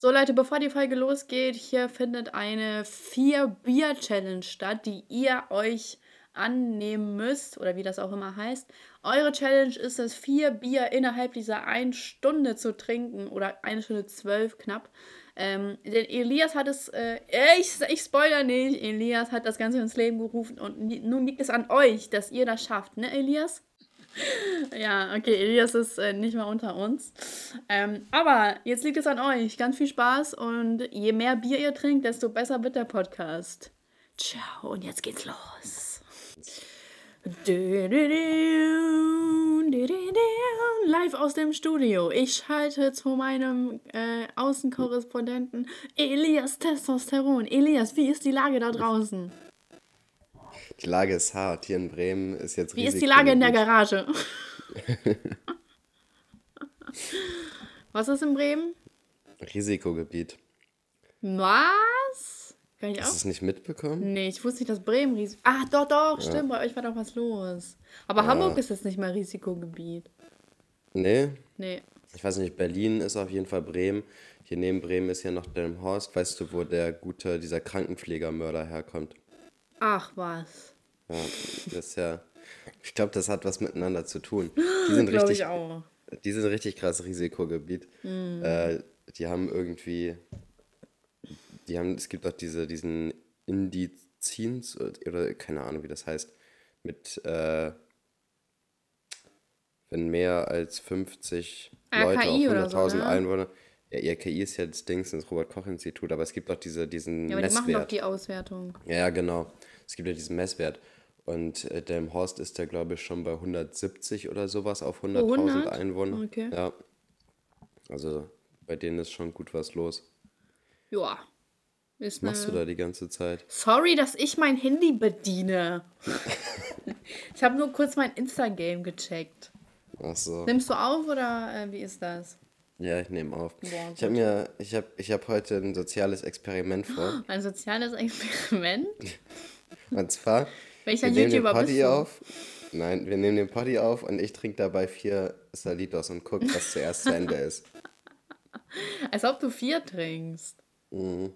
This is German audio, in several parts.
So Leute, bevor die Folge losgeht, hier findet eine Vier-Bier-Challenge statt, die ihr euch annehmen müsst oder wie das auch immer heißt. Eure Challenge ist es, vier Bier innerhalb dieser einen Stunde zu trinken oder eine Stunde zwölf knapp. Ähm, denn Elias hat es, äh, ich, ich spoiler nicht, Elias hat das Ganze ins Leben gerufen und nun liegt es an euch, dass ihr das schafft, ne Elias? Ja, okay, Elias ist äh, nicht mehr unter uns. Ähm, aber jetzt liegt es an euch. Ganz viel Spaß und je mehr Bier ihr trinkt, desto besser wird der Podcast. Ciao und jetzt geht's los. Live aus dem Studio. Ich schalte zu meinem äh, Außenkorrespondenten Elias Testosteron. Elias, wie ist die Lage da draußen? Die Lage ist hart. Hier in Bremen ist jetzt Wie ist die Lage in der Garage? Was ist in Bremen? Risikogebiet. Was? Kann ich Hast du es nicht mitbekommen? Nee, ich wusste nicht, dass Bremen Risiko. Ah, doch, doch, ja. stimmt, bei euch war doch was los. Aber ja. Hamburg ist jetzt nicht mehr Risikogebiet. Nee? Nee. Ich weiß nicht, Berlin ist auf jeden Fall Bremen. Hier neben Bremen ist ja noch Delmhorst. Weißt du, wo der gute, dieser Krankenpflegermörder herkommt? Ach was. Ja, das ist ja. Ich glaube, das hat was miteinander zu tun. Die sind richtig. Ich auch. Die sind richtig krass Risikogebiet. Mhm. Äh, die haben irgendwie. Die haben, es gibt auch diese, diesen Indizins oder keine Ahnung, wie das heißt. Mit äh, wenn mehr als 50 RKI Leute auf 100.000 so, ne? Einwohner. Ja, RKI ist ja das Ding, das Robert-Koch-Institut, aber es gibt auch diese, diesen Ja, aber Messwert. die machen doch die Auswertung. Ja, genau. Es gibt ja diesen Messwert. Und äh, Delmhorst ist da, glaube ich, schon bei 170 oder sowas auf 100.000 oh, Einwohner. Okay. Ja. Also bei denen ist schon gut was los. Ja. Was machst du da die ganze Zeit? Sorry, dass ich mein Handy bediene. ich habe nur kurz mein Instagram gecheckt. Ach so. Nimmst du auf oder äh, wie ist das? Ja, ich nehme auf. Boah, ich habe mir, ich habe, ich habe heute ein soziales Experiment vor. Ein soziales Experiment? Und zwar, Welcher wir YouTuber nehmen den Poddy auf. Nein, wir nehmen den Poddy auf und ich trinke dabei vier Salitos und gucke, was zuerst zu Ende ist. Als ob du vier trinkst. Mhm.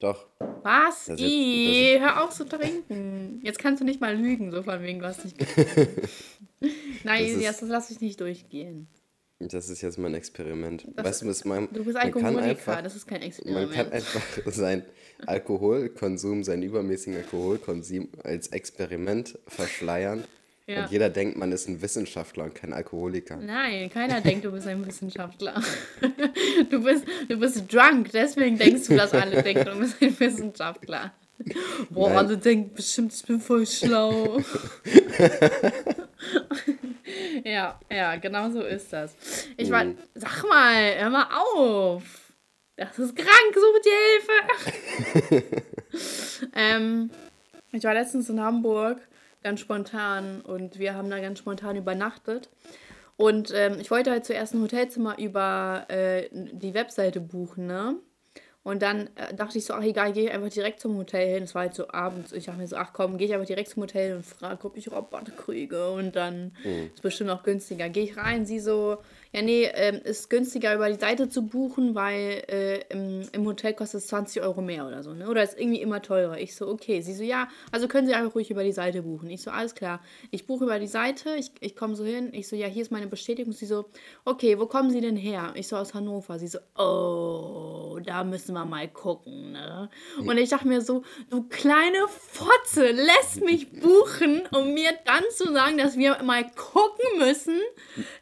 Doch. Was? Das Ih, hör auf zu trinken. Jetzt kannst du nicht mal lügen, so von wegen, du hast nicht Nein, das, das lasse ich nicht durchgehen. Das ist jetzt mein Experiment. Das weißt du, was mein, du bist Alkoholiker, einfach, das ist kein Experiment. Man kann einfach seinen Alkoholkonsum, seinen übermäßigen Alkoholkonsum als Experiment verschleiern. Ja. Und jeder denkt, man ist ein Wissenschaftler und kein Alkoholiker. Nein, keiner denkt, du bist ein Wissenschaftler. Du bist, du bist drunk, deswegen denkst du, dass alle denken, du bist ein Wissenschaftler. Boah, Nein. alle denken bestimmt, ich bin voll schlau. ja, ja, genau so ist das. Ich mhm. war, sag mal, hör mal auf. Das ist krank, such die Hilfe. ähm, ich war letztens in Hamburg, ganz spontan, und wir haben da ganz spontan übernachtet. Und ähm, ich wollte halt zuerst ein Hotelzimmer über äh, die Webseite buchen, ne? Und dann äh, dachte ich so, ach egal, gehe ich einfach direkt zum Hotel hin. Es war halt so abends. Ich dachte mir so, ach komm, gehe ich einfach direkt zum Hotel und frage, ob ich Rabatt kriege. Und dann mhm. ist bestimmt auch günstiger. Gehe ich rein, sie so, ja, nee, ähm, ist günstiger über die Seite zu buchen, weil äh, im, im, Hotel kostet es 20 Euro mehr oder so, ne? Oder ist irgendwie immer teurer. Ich so, okay. Sie so, ja, also können Sie einfach ruhig über die Seite buchen. Ich so, alles klar. Ich buche über die Seite, ich, ich komme so hin. Ich so, ja, hier ist meine Bestätigung. Sie so, okay, wo kommen Sie denn her? Ich so, aus Hannover. Sie so, oh, da müssen wir mal gucken, ne? Und ich dachte mir so, du kleine Fotze, lässt mich buchen, um mir dann zu sagen, dass wir mal gucken müssen.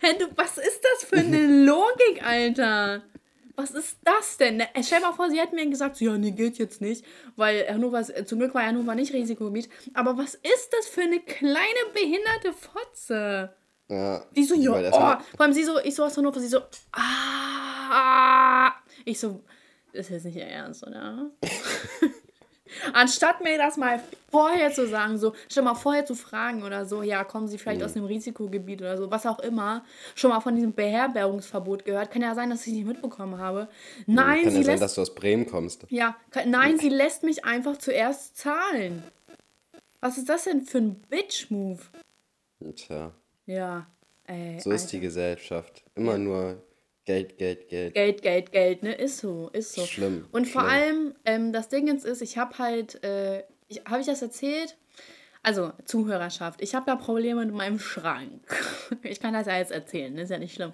Hey, du, was ist das? Das für eine Logik, Alter? Was ist das denn? Äh, stell mal vor, sie hätten mir gesagt, ja, nee, geht jetzt nicht, weil Hannover, zum Glück war Hannover nicht Risikogebiet. Aber was ist das für eine kleine behinderte Fotze? Ja. Die so, ja, oh, vor allem sie so, ich so aus Hannover, sie so, ah, ich so, das ist jetzt nicht ihr Ernst, oder? Anstatt mir das mal vorher zu sagen, so, schon mal vorher zu fragen oder so, ja, kommen Sie vielleicht mhm. aus einem Risikogebiet oder so, was auch immer, schon mal von diesem Beherbergungsverbot gehört. Kann ja sein, dass ich nicht mitbekommen habe. Nein, kann sie ja sein, lässt, dass du aus Bremen kommst. Ja, kann, nein, sie lässt mich einfach zuerst zahlen. Was ist das denn für ein Bitch-Move? Tja. Ja. Ey, so ist die Gesellschaft. Immer nur Geld, Geld, Geld. Geld, Geld, Geld, ne? Ist so, ist so. Schlimm. Und vor schlimm. allem, ähm, das Ding jetzt ist, ich habe halt, äh, ich, habe ich das erzählt? Also, Zuhörerschaft, ich habe da Probleme mit meinem Schrank. Ich kann das ja jetzt erzählen, ne? ist ja nicht schlimm.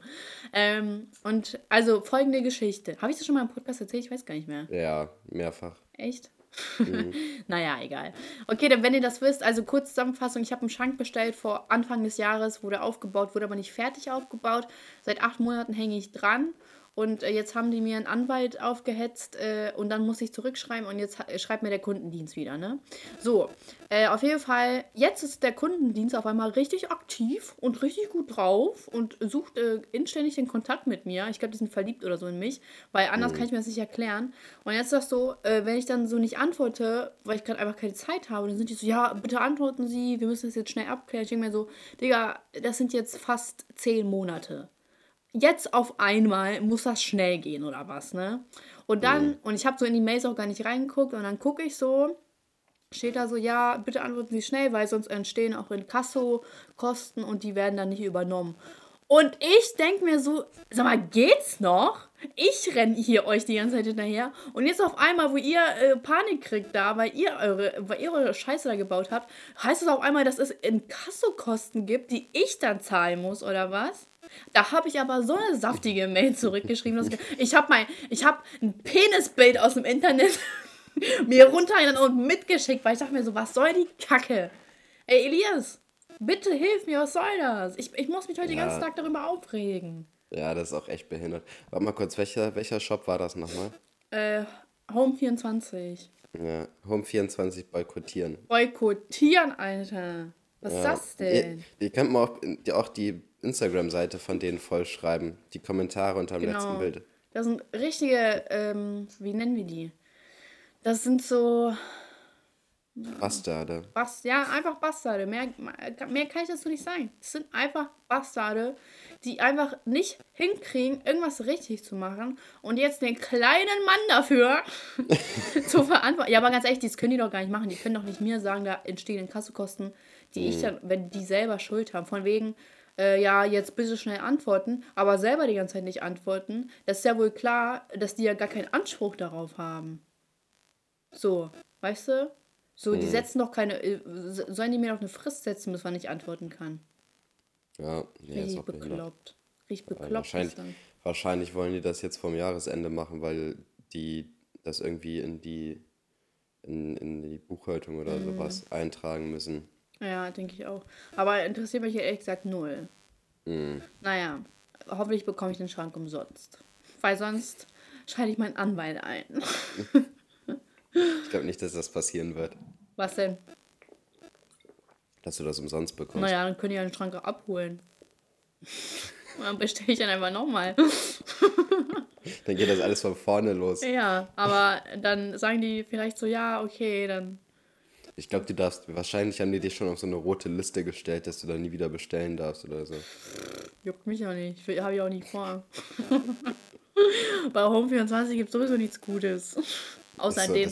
Ähm, und also folgende Geschichte. Habe ich das schon mal im Podcast erzählt? Ich weiß gar nicht mehr. Ja, mehrfach. Echt? Mhm. naja, egal. Okay, dann wenn ihr das wisst, also kurz Zusammenfassung, ich habe einen Schrank bestellt vor Anfang des Jahres, wurde aufgebaut, wurde aber nicht fertig aufgebaut. Seit acht Monaten hänge ich dran und äh, jetzt haben die mir einen Anwalt aufgehetzt äh, und dann muss ich zurückschreiben und jetzt ha- schreibt mir der Kundendienst wieder, ne? So, äh, auf jeden Fall, jetzt ist der Kundendienst auf einmal richtig aktiv und richtig gut drauf und sucht äh, inständig den Kontakt mit mir. Ich glaube, die sind verliebt oder so in mich, weil anders kann ich mir das nicht erklären. Und jetzt ist das so, äh, wenn ich dann so nicht antworte, weil ich gerade einfach keine Zeit habe, dann sind die so, ja, bitte antworten Sie, wir müssen das jetzt schnell abklären. Ich denke mir so, Digga, das sind jetzt fast zehn Monate jetzt auf einmal muss das schnell gehen oder was, ne? Und dann, und ich habe so in die Mails auch gar nicht reingeguckt und dann gucke ich so, steht da so, ja, bitte antworten Sie schnell, weil sonst entstehen auch Inkasso-Kosten und die werden dann nicht übernommen. Und ich denke mir so, sag mal, geht's noch? Ich renne hier euch die ganze Zeit hinterher. Und jetzt auf einmal, wo ihr äh, Panik kriegt da, weil ihr eure, weil ihr eure Scheiße da gebaut habt, heißt es auf einmal, dass es Inkassokosten gibt, die ich dann zahlen muss, oder was? Da habe ich aber so eine saftige Mail zurückgeschrieben. Dass ich ich habe mein, ich habe ein Penisbild aus dem Internet mir runtergeladen und mitgeschickt, weil ich dachte mir so, was soll die Kacke? Ey, Elias, bitte hilf mir, was soll das? Ich, ich muss mich heute den Ja. ganzen Tag darüber aufregen. Ja, das ist auch echt behindert. Warte mal kurz, welcher, welcher Shop war das nochmal? Äh, Home 24. Ja, Home24 boykottieren. Boykottieren, Alter. Was ist das denn? Ihr, könnt mal auch, die- auch die Instagram-Seite von denen vollschreiben. Die Kommentare unter dem letzten Genau. Bild. Das sind richtige, ähm, wie nennen wir die? Das sind so, Bastarde. Bas ja, einfach Bastarde. Mehr, mehr kann ich dazu nicht sagen. Es sind einfach Bastarde, die einfach nicht hinkriegen, irgendwas richtig zu machen und jetzt den kleinen Mann dafür zu verantworten. Ja, aber ganz ehrlich, das können die doch gar nicht machen. Die können doch nicht mir sagen, da entstehen Kassekosten, die ich dann, wenn die selber Schuld haben. Von wegen, äh, ja, jetzt bitte schnell antworten, aber selber die ganze Zeit nicht antworten. Das ist ja wohl klar, dass die ja gar keinen Anspruch darauf haben. So, weißt du? So, die setzen doch keine. äh, Sollen die mir doch eine Frist setzen, bis man nicht antworten kann? Ja, nee, ist Richtig auch behindert. bekloppt. Richtig bekloppt. Wahrscheinlich, ist wahrscheinlich wollen die das jetzt vom Jahresende machen, weil die das irgendwie in die, in, in die Buchhaltung oder Mhm. sowas eintragen müssen. Ja, denke ich auch. Aber interessiert mich ehrlich gesagt null. Mhm. Naja, hoffentlich bekomme ich den Schrank umsonst. Weil sonst schalte ich meinen Anwalt ein. Ich glaube nicht, dass das passieren wird, Was denn? dass du das umsonst bekommst. Naja, dann könnt ihr den Schrank auch abholen. Und dann bestelle ich dann einfach nochmal. Dann geht das alles von vorne los. Ja, aber dann sagen die vielleicht so, ja, okay, dann. Ich glaube, du darfst, wahrscheinlich haben die dich schon auf so eine rote Liste gestellt, dass du da nie wieder bestellen darfst oder so. Juckt mich auch nicht. Habe ich auch nicht vor. Bei Home24 gibt es sowieso nichts Gutes. Außer so- den,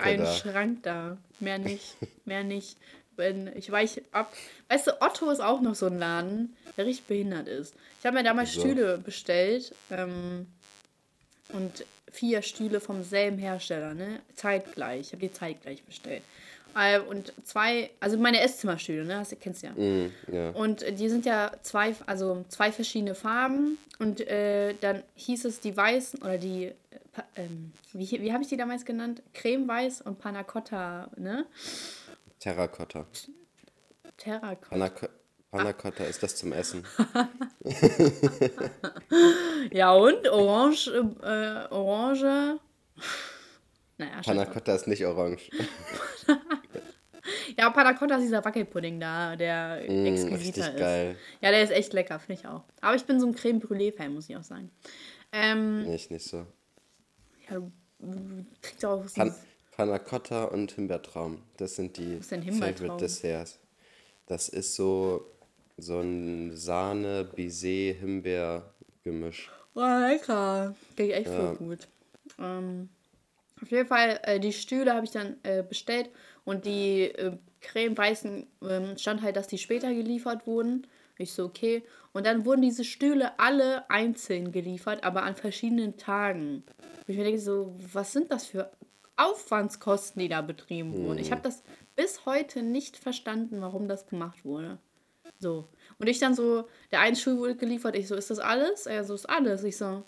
einen da. Schrank da. Mehr nicht. Mehr nicht. Wenn ich weich ab. Weißt du, Otto ist auch noch so ein Laden, der richtig behindert ist. Ich habe mir damals Wieso? Stühle bestellt. Ähm, und vier Stühle vom selben Hersteller, ne? Zeitgleich. Ich habe die zeitgleich bestellt. Äh, Und zwei, also meine Esszimmerstühle, ne? Du kennst ja. Mhm, ja. Und die sind ja zwei, also zwei verschiedene Farben. Und äh, dann hieß es die weißen oder die, äh, ähm, wie, wie habe ich die damals genannt? Cremeweiß und Panna Cotta, ne? Terrakotta. Terracotta. Panna, Panna Cotta ist das zum Essen. Ja, und Orange, äh, Orange. Naja, Panna scheiß drauf. Cotta ist nicht orange. Ja, Panna Cotta ist dieser Wackelpudding da, der Mm, exquisiter ist. geil. Ja, der ist echt lecker, finde ich auch. Aber ich bin so ein Creme Brûlée-Fan, muss ich auch sagen. Ähm, Nee, ich nicht so. ja, du kriegst auch was Pan Panna Cotta und Himbeertraum. Das sind die? Favorite Desserts. Das ist so, so ein Sahne-Baiser-Himbeer-Gemisch. Oh, lecker. Geht echt Ja. voll gut. Ähm, auf jeden Fall, äh, die Stühle habe ich dann äh, bestellt und die äh, cremeweißen ähm, stand halt, dass die später geliefert wurden. Ich so, okay. Und dann wurden diese Stühle alle einzeln geliefert, aber an verschiedenen Tagen. Und ich mir denke so, was sind das für Aufwandskosten, die da betrieben wurden? Ich habe das bis heute nicht verstanden, warum das gemacht wurde. So. Und ich dann so, der eine Stuhl wurde geliefert, ich so, ist das alles? Er so, ist alles. Ich so,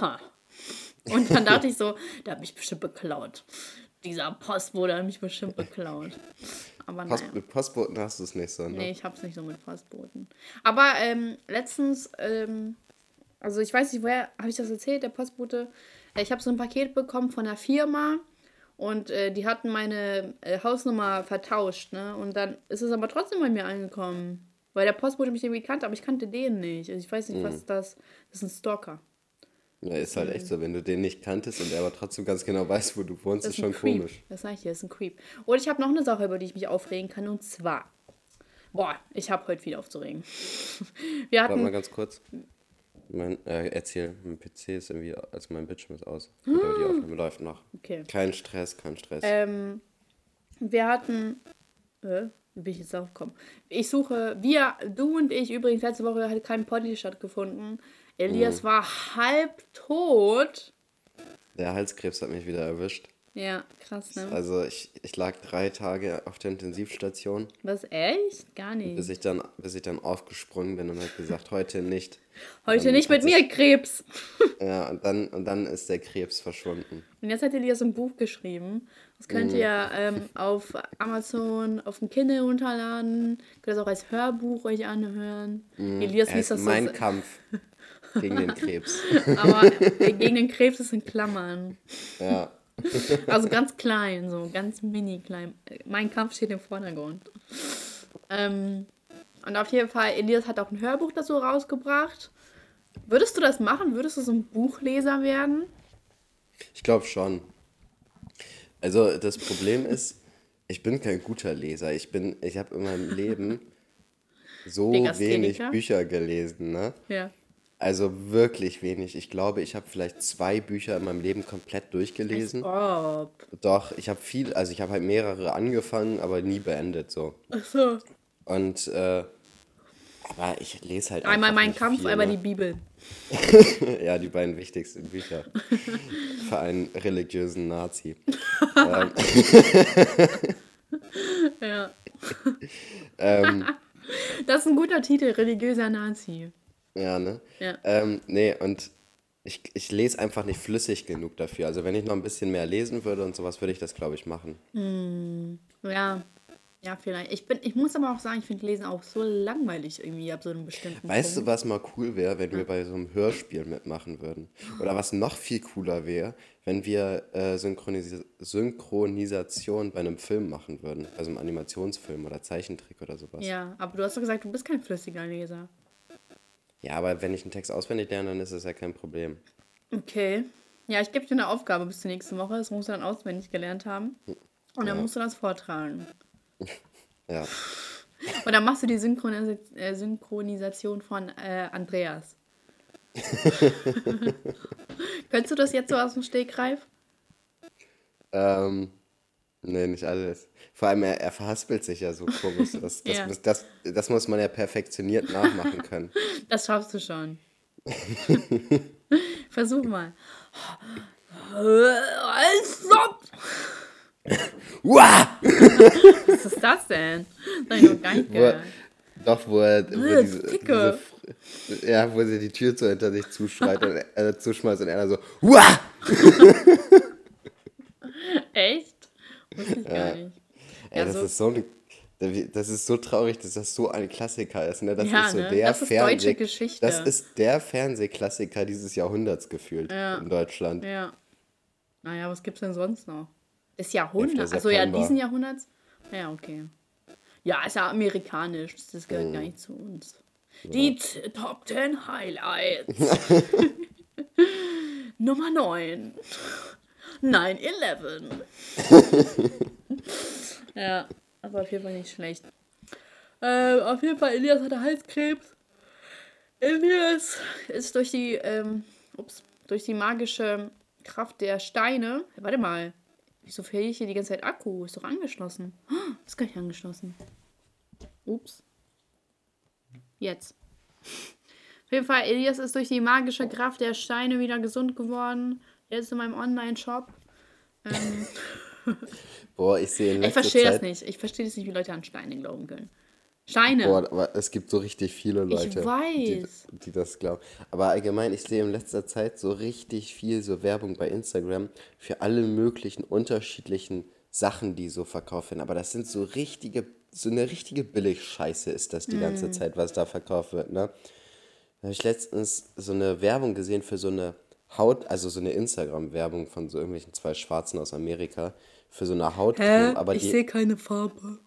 ha. Und dann dachte ich so, der hat mich bestimmt beklaut. Dieser Postbote hat mich bestimmt beklaut. Aber Post, naja. Mit Postboten hast du es nicht so, ne? Nee, ich hab's nicht so mit Postboten. Aber ähm, letztens, ähm, also ich weiß nicht, woher habe ich das erzählt, der Postbote? Äh, Ich habe so ein Paket bekommen von der Firma und äh, die hatten meine äh, Hausnummer vertauscht, ne? Und dann ist es aber trotzdem bei mir angekommen. Weil der Postbote mich irgendwie kannte, aber ich kannte den nicht. Also ich weiß nicht, was das. Das ist ein Stalker. Ja, ist halt echt so, wenn du den nicht kanntest und er aber trotzdem ganz genau weiß, wo du wohnst, Das ist ist schon Creep. komisch. Das sag ich dir, ist ein Creep. Und ich habe noch eine Sache, über die ich mich aufregen kann, und zwar. Boah, ich habe heute viel aufzuregen. Wir Warte mal hatten. ganz kurz. Mein, äh, erzähl, mein PC ist irgendwie, also mein Bildschirm ist aus. Aber die Aufnahme läuft noch. Okay. Kein Stress, kein Stress. Ähm, wir hatten. Äh, wie bin ich jetzt drauf gekommen? Ich suche. Wir, du und ich, übrigens, letzte Woche hat kein Poddy stattgefunden. Elias Mhm. war halb tot. Der Halskrebs hat mich wieder erwischt. Ja, krass, ne? Also ich, ich lag drei Tage auf der Intensivstation, Was, echt? Gar nicht. bis ich dann, bis ich dann aufgesprungen bin und halt gesagt, heute nicht. Heute dann nicht hat mit mir, Krebs. Ja, und dann, und dann ist der Krebs verschwunden. Und jetzt hat Elias ein Buch geschrieben. Das könnt Mhm. ihr ähm, auf Amazon, auf dem Kindle runterladen. Könnt das auch als Hörbuch euch anhören. Elias Er liest das mein Kampf gegen den Krebs. aber gegen den Krebs ist in Klammern. Ja. Also ganz klein, so ganz mini klein. Mein Kampf steht im Vordergrund. Ähm, und auf jeden Fall, Elias hat auch ein Hörbuch dazu rausgebracht. Würdest du das machen? Würdest du so ein Buchleser werden? Ich glaube schon. Also das Problem ist, ich bin kein guter Leser. Ich bin, ich habe in meinem Leben so wenig? Bücher gelesen, ne? Ja. Also wirklich wenig. Ich glaube, ich habe vielleicht zwei Bücher in meinem Leben komplett durchgelesen. Ob. Doch, ich habe viel, also ich habe halt mehrere angefangen, aber nie beendet so. Achso. Und äh, aber ich lese halt Einmal mein Kampf, viel, einmal die ne? Bibel. Ja, die beiden wichtigsten Bücher. Für einen religiösen Nazi. Ja. Ähm, Das ist ein guter Titel, religiöser Nazi. Ja, ne? Ja. Ähm, nee, und ich, ich lese einfach nicht flüssig genug dafür. Also wenn ich noch ein bisschen mehr lesen würde und sowas, würde ich das, glaube ich, machen. Ja. Ja, vielleicht. Ich, bin, ich muss aber auch sagen, ich finde Lesen auch so langweilig irgendwie ab so einem bestimmten Weißt du, Punkt. was mal cool wäre, wenn wir bei so einem Hörspiel mitmachen würden? Oder was noch viel cooler wäre, wenn wir äh, Synchronis Synchronisation bei einem Film machen würden. Also einem Animationsfilm oder Zeichentrick oder sowas. Ja, aber du hast doch gesagt, du bist kein flüssiger Leser. Ja, aber wenn ich einen Text auswendig lerne, dann ist das ja kein Problem. Okay. Ja, ich gebe dir eine Aufgabe bis zur nächsten Woche. Das musst du dann auswendig gelernt haben. Und dann Ja. musst du das vortragen. Ja. Und dann machst du die Synchronis äh, Synchronisation von äh, Andreas. Könntest du das jetzt so aus dem Stegreif? Ähm, nee, nicht alles. Vor allem, er, er verhaspelt sich ja so komisch. Das, das, Ja. muss, das, das muss man ja perfektioniert nachmachen können. Das schaffst du schon. Versuch mal. Stopp! Was ist das denn? Das ich noch gar nicht gehört. doch, wo er, wo Äh, diese, diese, ja, wo sie die Tür so hinter sich zuschreit und äh, zuschmeißt und er so, Uah! Echt? Wusste ich gar nicht. Ey, Ja, das ist so eine, das ist so traurig, dass das so ein Klassiker ist, ne? Das Ja, ist so ne? der Das ist Fernseh- deutsche Geschichte. Das ist der Fernsehklassiker dieses Jahrhunderts gefühlt Ja. in Deutschland. Ja. Naja, was gibt's denn sonst noch? Des Jahrhunderts. 11. Also ja, diesen Jahrhunderts. Ja, okay. Ja, ist ja amerikanisch. Das gehört gar nicht zu uns. Die t- Top 10 Highlights. Nummer 9. 9-11. ja, aber auf jeden Fall nicht schlecht. Ähm, auf jeden Fall, Elias hatte Halskrebs. Elias ist durch die, ähm, ups, durch die magische Kraft der Steine. Warte mal. Wieso verliere ich hier die ganze Zeit Akku? Ist doch angeschlossen. Ah, Ist gar nicht angeschlossen. Ups. Jetzt. Auf jeden Fall, Elias ist durch die magische Kraft der Steine wieder gesund geworden. Jetzt in meinem Online-Shop. Ähm, Boah, ich sehe in ich letzter verstehe das nicht. Ich verstehe das nicht, wie Leute an Steine glauben können. Steine. Boah, aber es gibt so richtig viele Leute, Die, weiß. die das glauben. Aber allgemein, ich sehe in letzter Zeit so richtig viel so Werbung bei Instagram für alle möglichen unterschiedlichen Sachen, die so verkauft werden. Aber das sind so richtige, so eine richtige Billigscheiße ist das die ganze Zeit, was da verkauft wird, ne? Da habe ich letztens so eine Werbung gesehen für so eine Haut, also so eine Instagram-Werbung von so irgendwelchen zwei Schwarzen aus Amerika für so eine Hautcreme. Aber die, sehe keine Farbe.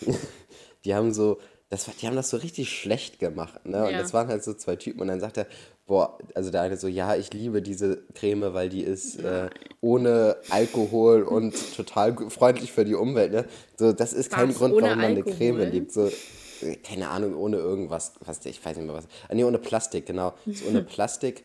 die haben so, das, war- die haben das so richtig schlecht gemacht, ne? Und Ja. das waren halt so zwei Typen und dann sagt er, boah, also der eine so, ja, ich liebe diese Creme, weil die ist äh, ohne Alkohol und total freundlich für die Umwelt, ne? So, das ist kein Was, Grund, ohne warum man eine Alkohol? Creme liebt. So, äh, keine Ahnung, ohne irgendwas, was, ich weiß nicht mehr was. Ah, nee, ohne Plastik, genau. Ist ohne Plastik.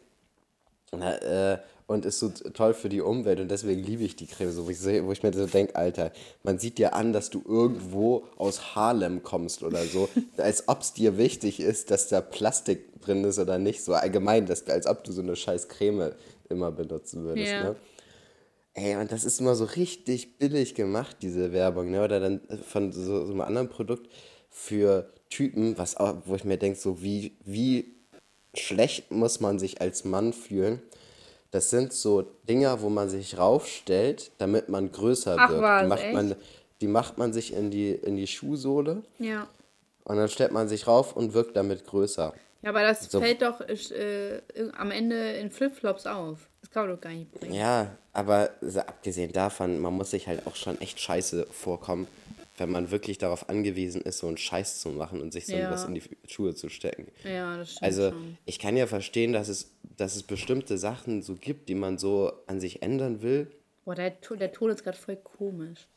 Na, äh, und ist so toll für die Umwelt und deswegen liebe ich die Creme so, wo ich, seh- wo ich mir so denke, Alter, man sieht dir an, dass du irgendwo aus Harlem kommst oder so, als ob es dir wichtig ist, dass da Plastik drin ist oder nicht, so allgemein, dass, als ob du so eine scheiß Creme immer benutzen würdest, Ja. ne? Ey, und das ist immer so richtig billig gemacht, diese Werbung, ne? Oder dann von so, so einem anderen Produkt für Typen, was auch, wo ich mir denke, so wie, wie schlecht muss man sich als Mann fühlen. Das sind so Dinger, wo man sich raufstellt, damit man größer Ach wirkt. was, die, macht echt? man, die macht man sich in die, in die Schuhsohle Ja. und dann stellt man sich rauf und wirkt damit größer. Ja, aber das So. fällt doch äh, am Ende in Flipflops auf. Das kann man doch gar nicht bringen. Ja, aber so abgesehen davon, man muss sich halt auch schon echt scheiße vorkommen, wenn man wirklich darauf angewiesen ist, so einen Scheiß zu machen und sich so Ja. was in die Schuhe zu stecken. Ja, das stimmt Also schon. ich kann ja verstehen, dass es, dass es bestimmte Sachen so gibt, die man so an sich ändern will. Boah, der, der Ton ist gerade voll komisch.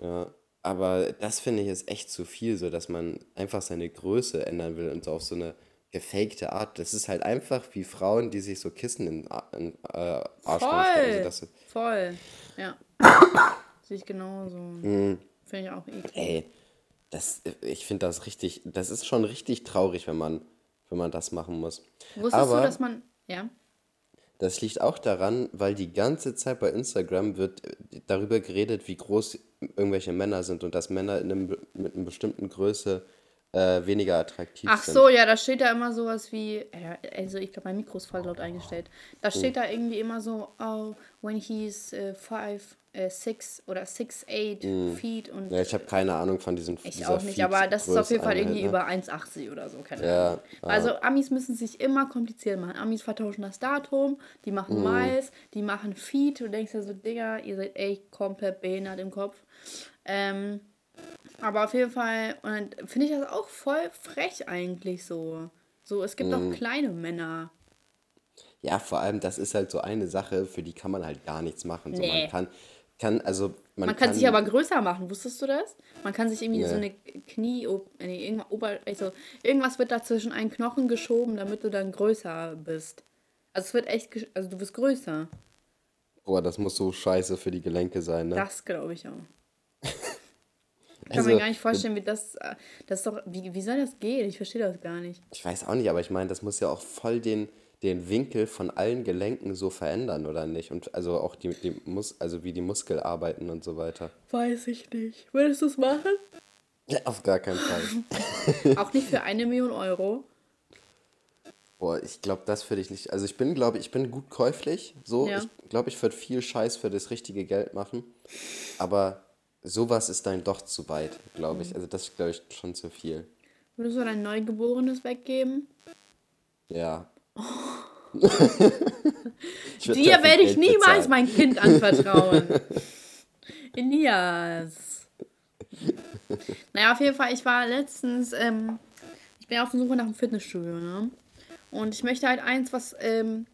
Ja, aber das finde ich ist echt zu viel, so dass man einfach seine Größe ändern will und so auf so eine gefakte Art. Das ist halt einfach wie Frauen, die sich so Kissen in, in äh, Arschloch stecken. Also Voll. das, Voll. Ja. Sehe ich genauso. Mhm. Finde ich auch eklig. ey, das, ich finde das richtig, das ist schon richtig traurig, wenn man, wenn man das machen muss. Wusstest aber du, dass man. Ja. Das liegt auch daran, weil die ganze Zeit bei Instagram wird darüber geredet, wie groß irgendwelche Männer sind und dass Männer in einem, mit einer bestimmten Größe äh, weniger attraktiv Ach sind. so, ja, da steht da immer sowas wie, äh, also ich glaube, mein Mikro ist voll laut eingestellt. Oh. Da steht da irgendwie immer so, oh, when he's äh, five, äh, six oder six, eight feet und Mm. Ja, ich habe keine Ahnung von diesem ich auch nicht, aber das ist auf jeden Fall irgendwie Feed-Größeneinheit, über 1,80 oder so, keine Ja, Ahnung. Also Amis müssen sich immer kompliziert machen. Amis vertauschen das Datum, die machen Mm. Miles, die machen Feed. Du denkst ja so, Digga, ihr seid echt komplett behindert im Kopf. Ähm, aber auf jeden Fall, und dann finde ich das auch voll frech eigentlich so. So, es gibt Mm. auch kleine Männer. Ja, vor allem, das ist halt so eine Sache, für die kann man halt gar nichts machen. So, Nee. man kann, kann, also man, Man kann sich aber größer machen, wusstest du das? Man kann sich irgendwie so Nee. eine Knie, nee, also irgendwas wird da zwischen einen Knochen geschoben, damit du dann größer bist. Also es wird echt, also du bist größer. Boah, das muss so scheiße für die Gelenke sein, ne? Das glaube ich auch. Ich kann Also, mir gar nicht vorstellen, wie das, äh, das doch, wie, wie soll das gehen? Ich verstehe das gar nicht. Ich weiß auch nicht, aber ich meine, das muss ja auch voll den, den Winkel von allen Gelenken so verändern, oder nicht? Und also auch die, die Mus also wie die Muskel arbeiten und so weiter. Weiß ich nicht. Würdest du es machen? Ja, auf gar keinen Fall. auch nicht für eine Million Euro. Boah, ich glaube, das würde ich nicht. Also ich bin, glaube ich, ich bin gut käuflich. So, Ja. ich glaube, ich würde viel Scheiß für das richtige Geld machen. Aber sowas ist dann doch zu weit, glaube ich. Also das ist, glaube ich, schon zu viel. Würdest du dein Neugeborenes weggeben? Ja. Würd Dir werde ich niemals mein Kind anvertrauen. Elias. Naja, auf jeden Fall, ich war letztens, ähm, ich bin auf der Suche nach einem Fitnessstudio, ne? Und ich möchte halt eins, was, ähm,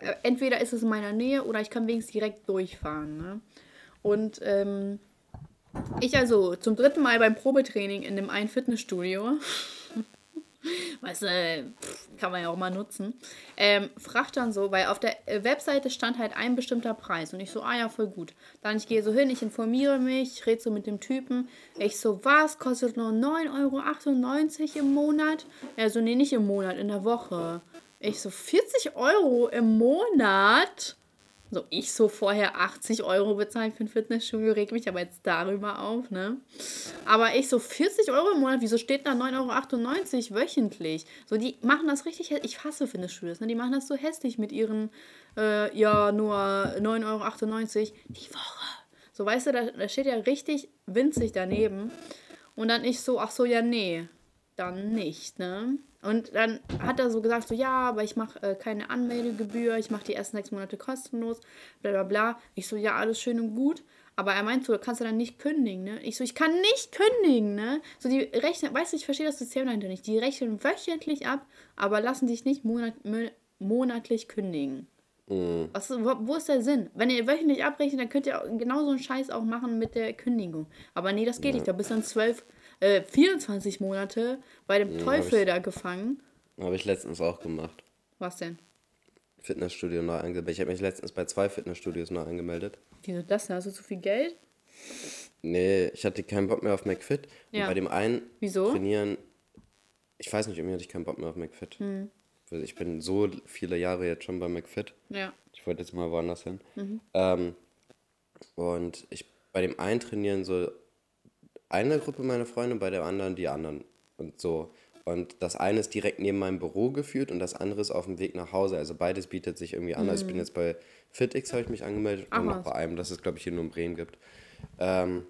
äh, entweder ist es in meiner Nähe oder ich kann wenigstens direkt durchfahren, ne? Und, ähm, ich also zum dritten Mal beim Probetraining in dem einen Fitnessstudio. Weißt du, kann man ja auch mal nutzen. Ähm, fragt dann so, weil auf der Webseite stand halt ein bestimmter Preis. Und ich so, ah ja, voll gut. Dann ich gehe so hin, ich informiere mich, ich rede so mit dem Typen. Ich so, was? Kostet nur 9,98 Euro im Monat? Er so, nee, nicht im Monat, in der Woche. Ich so, 40 Euro im Monat? So, ich so vorher 80 Euro bezahlt für ein Fitnessstudio, reg mich aber jetzt darüber auf, ne? Aber ich so 40 Euro im Monat, wieso steht da 9,98 Euro wöchentlich? So, die machen das richtig, ich hasse Fitnessstudios, ne? Die machen das so hässlich mit ihren, äh, ja, nur 9,98 Euro die Woche. So, weißt du, da, da steht ja richtig winzig daneben. Und dann ich so, ach so, ja, nee, dann nicht, ne? Und dann hat er so gesagt, so ja, aber ich mache äh, keine Anmeldegebühr, ich mache die ersten sechs Monate kostenlos, bla bla bla. Ich so, ja, alles schön und gut. Aber er meint so, kannst du dann nicht kündigen, ne? Ich so, ich kann nicht kündigen, ne? So, die rechnen, weißt du, ich verstehe das System dahinter nicht. Die rechnen wöchentlich ab, aber lassen sich nicht monat, monatlich kündigen. Mhm. Was, wo, wo, ist der Sinn? Wenn ihr wöchentlich abrechnet, dann könnt ihr genauso einen Scheiß auch machen mit der Kündigung. Aber nee, das geht ja. nicht. Da bist dann zwölf äh, 24 Monate bei dem ja, Teufel ich, da gefangen. Habe ich letztens auch gemacht. Was denn? Fitnessstudio neu angemeldet. Ich habe mich letztens bei zwei Fitnessstudios neu angemeldet. Wieso das denn? Hast du zu viel Geld? Nee, ich hatte keinen Bock mehr auf McFit. Ja. Und bei dem einen Wieso? trainieren. Ich weiß nicht, irgendwie hatte ich keinen Bock mehr auf McFit. Hm. Ich bin so viele Jahre jetzt schon bei McFit. Ja. Ich wollte jetzt mal woanders hin. Mhm. Ähm, und ich bei dem einen trainieren so eine Gruppe meiner Freunde, bei der anderen die anderen. Und so. Und das eine ist direkt neben meinem Büro geführt und das andere ist auf dem Weg nach Hause. Also beides bietet sich irgendwie an. Mhm. Also ich bin mhm. jetzt bei FitX, habe ich mich angemeldet Ach, und noch bei einem, das es, glaube ich, hier nur in Bremen gibt. Ähm,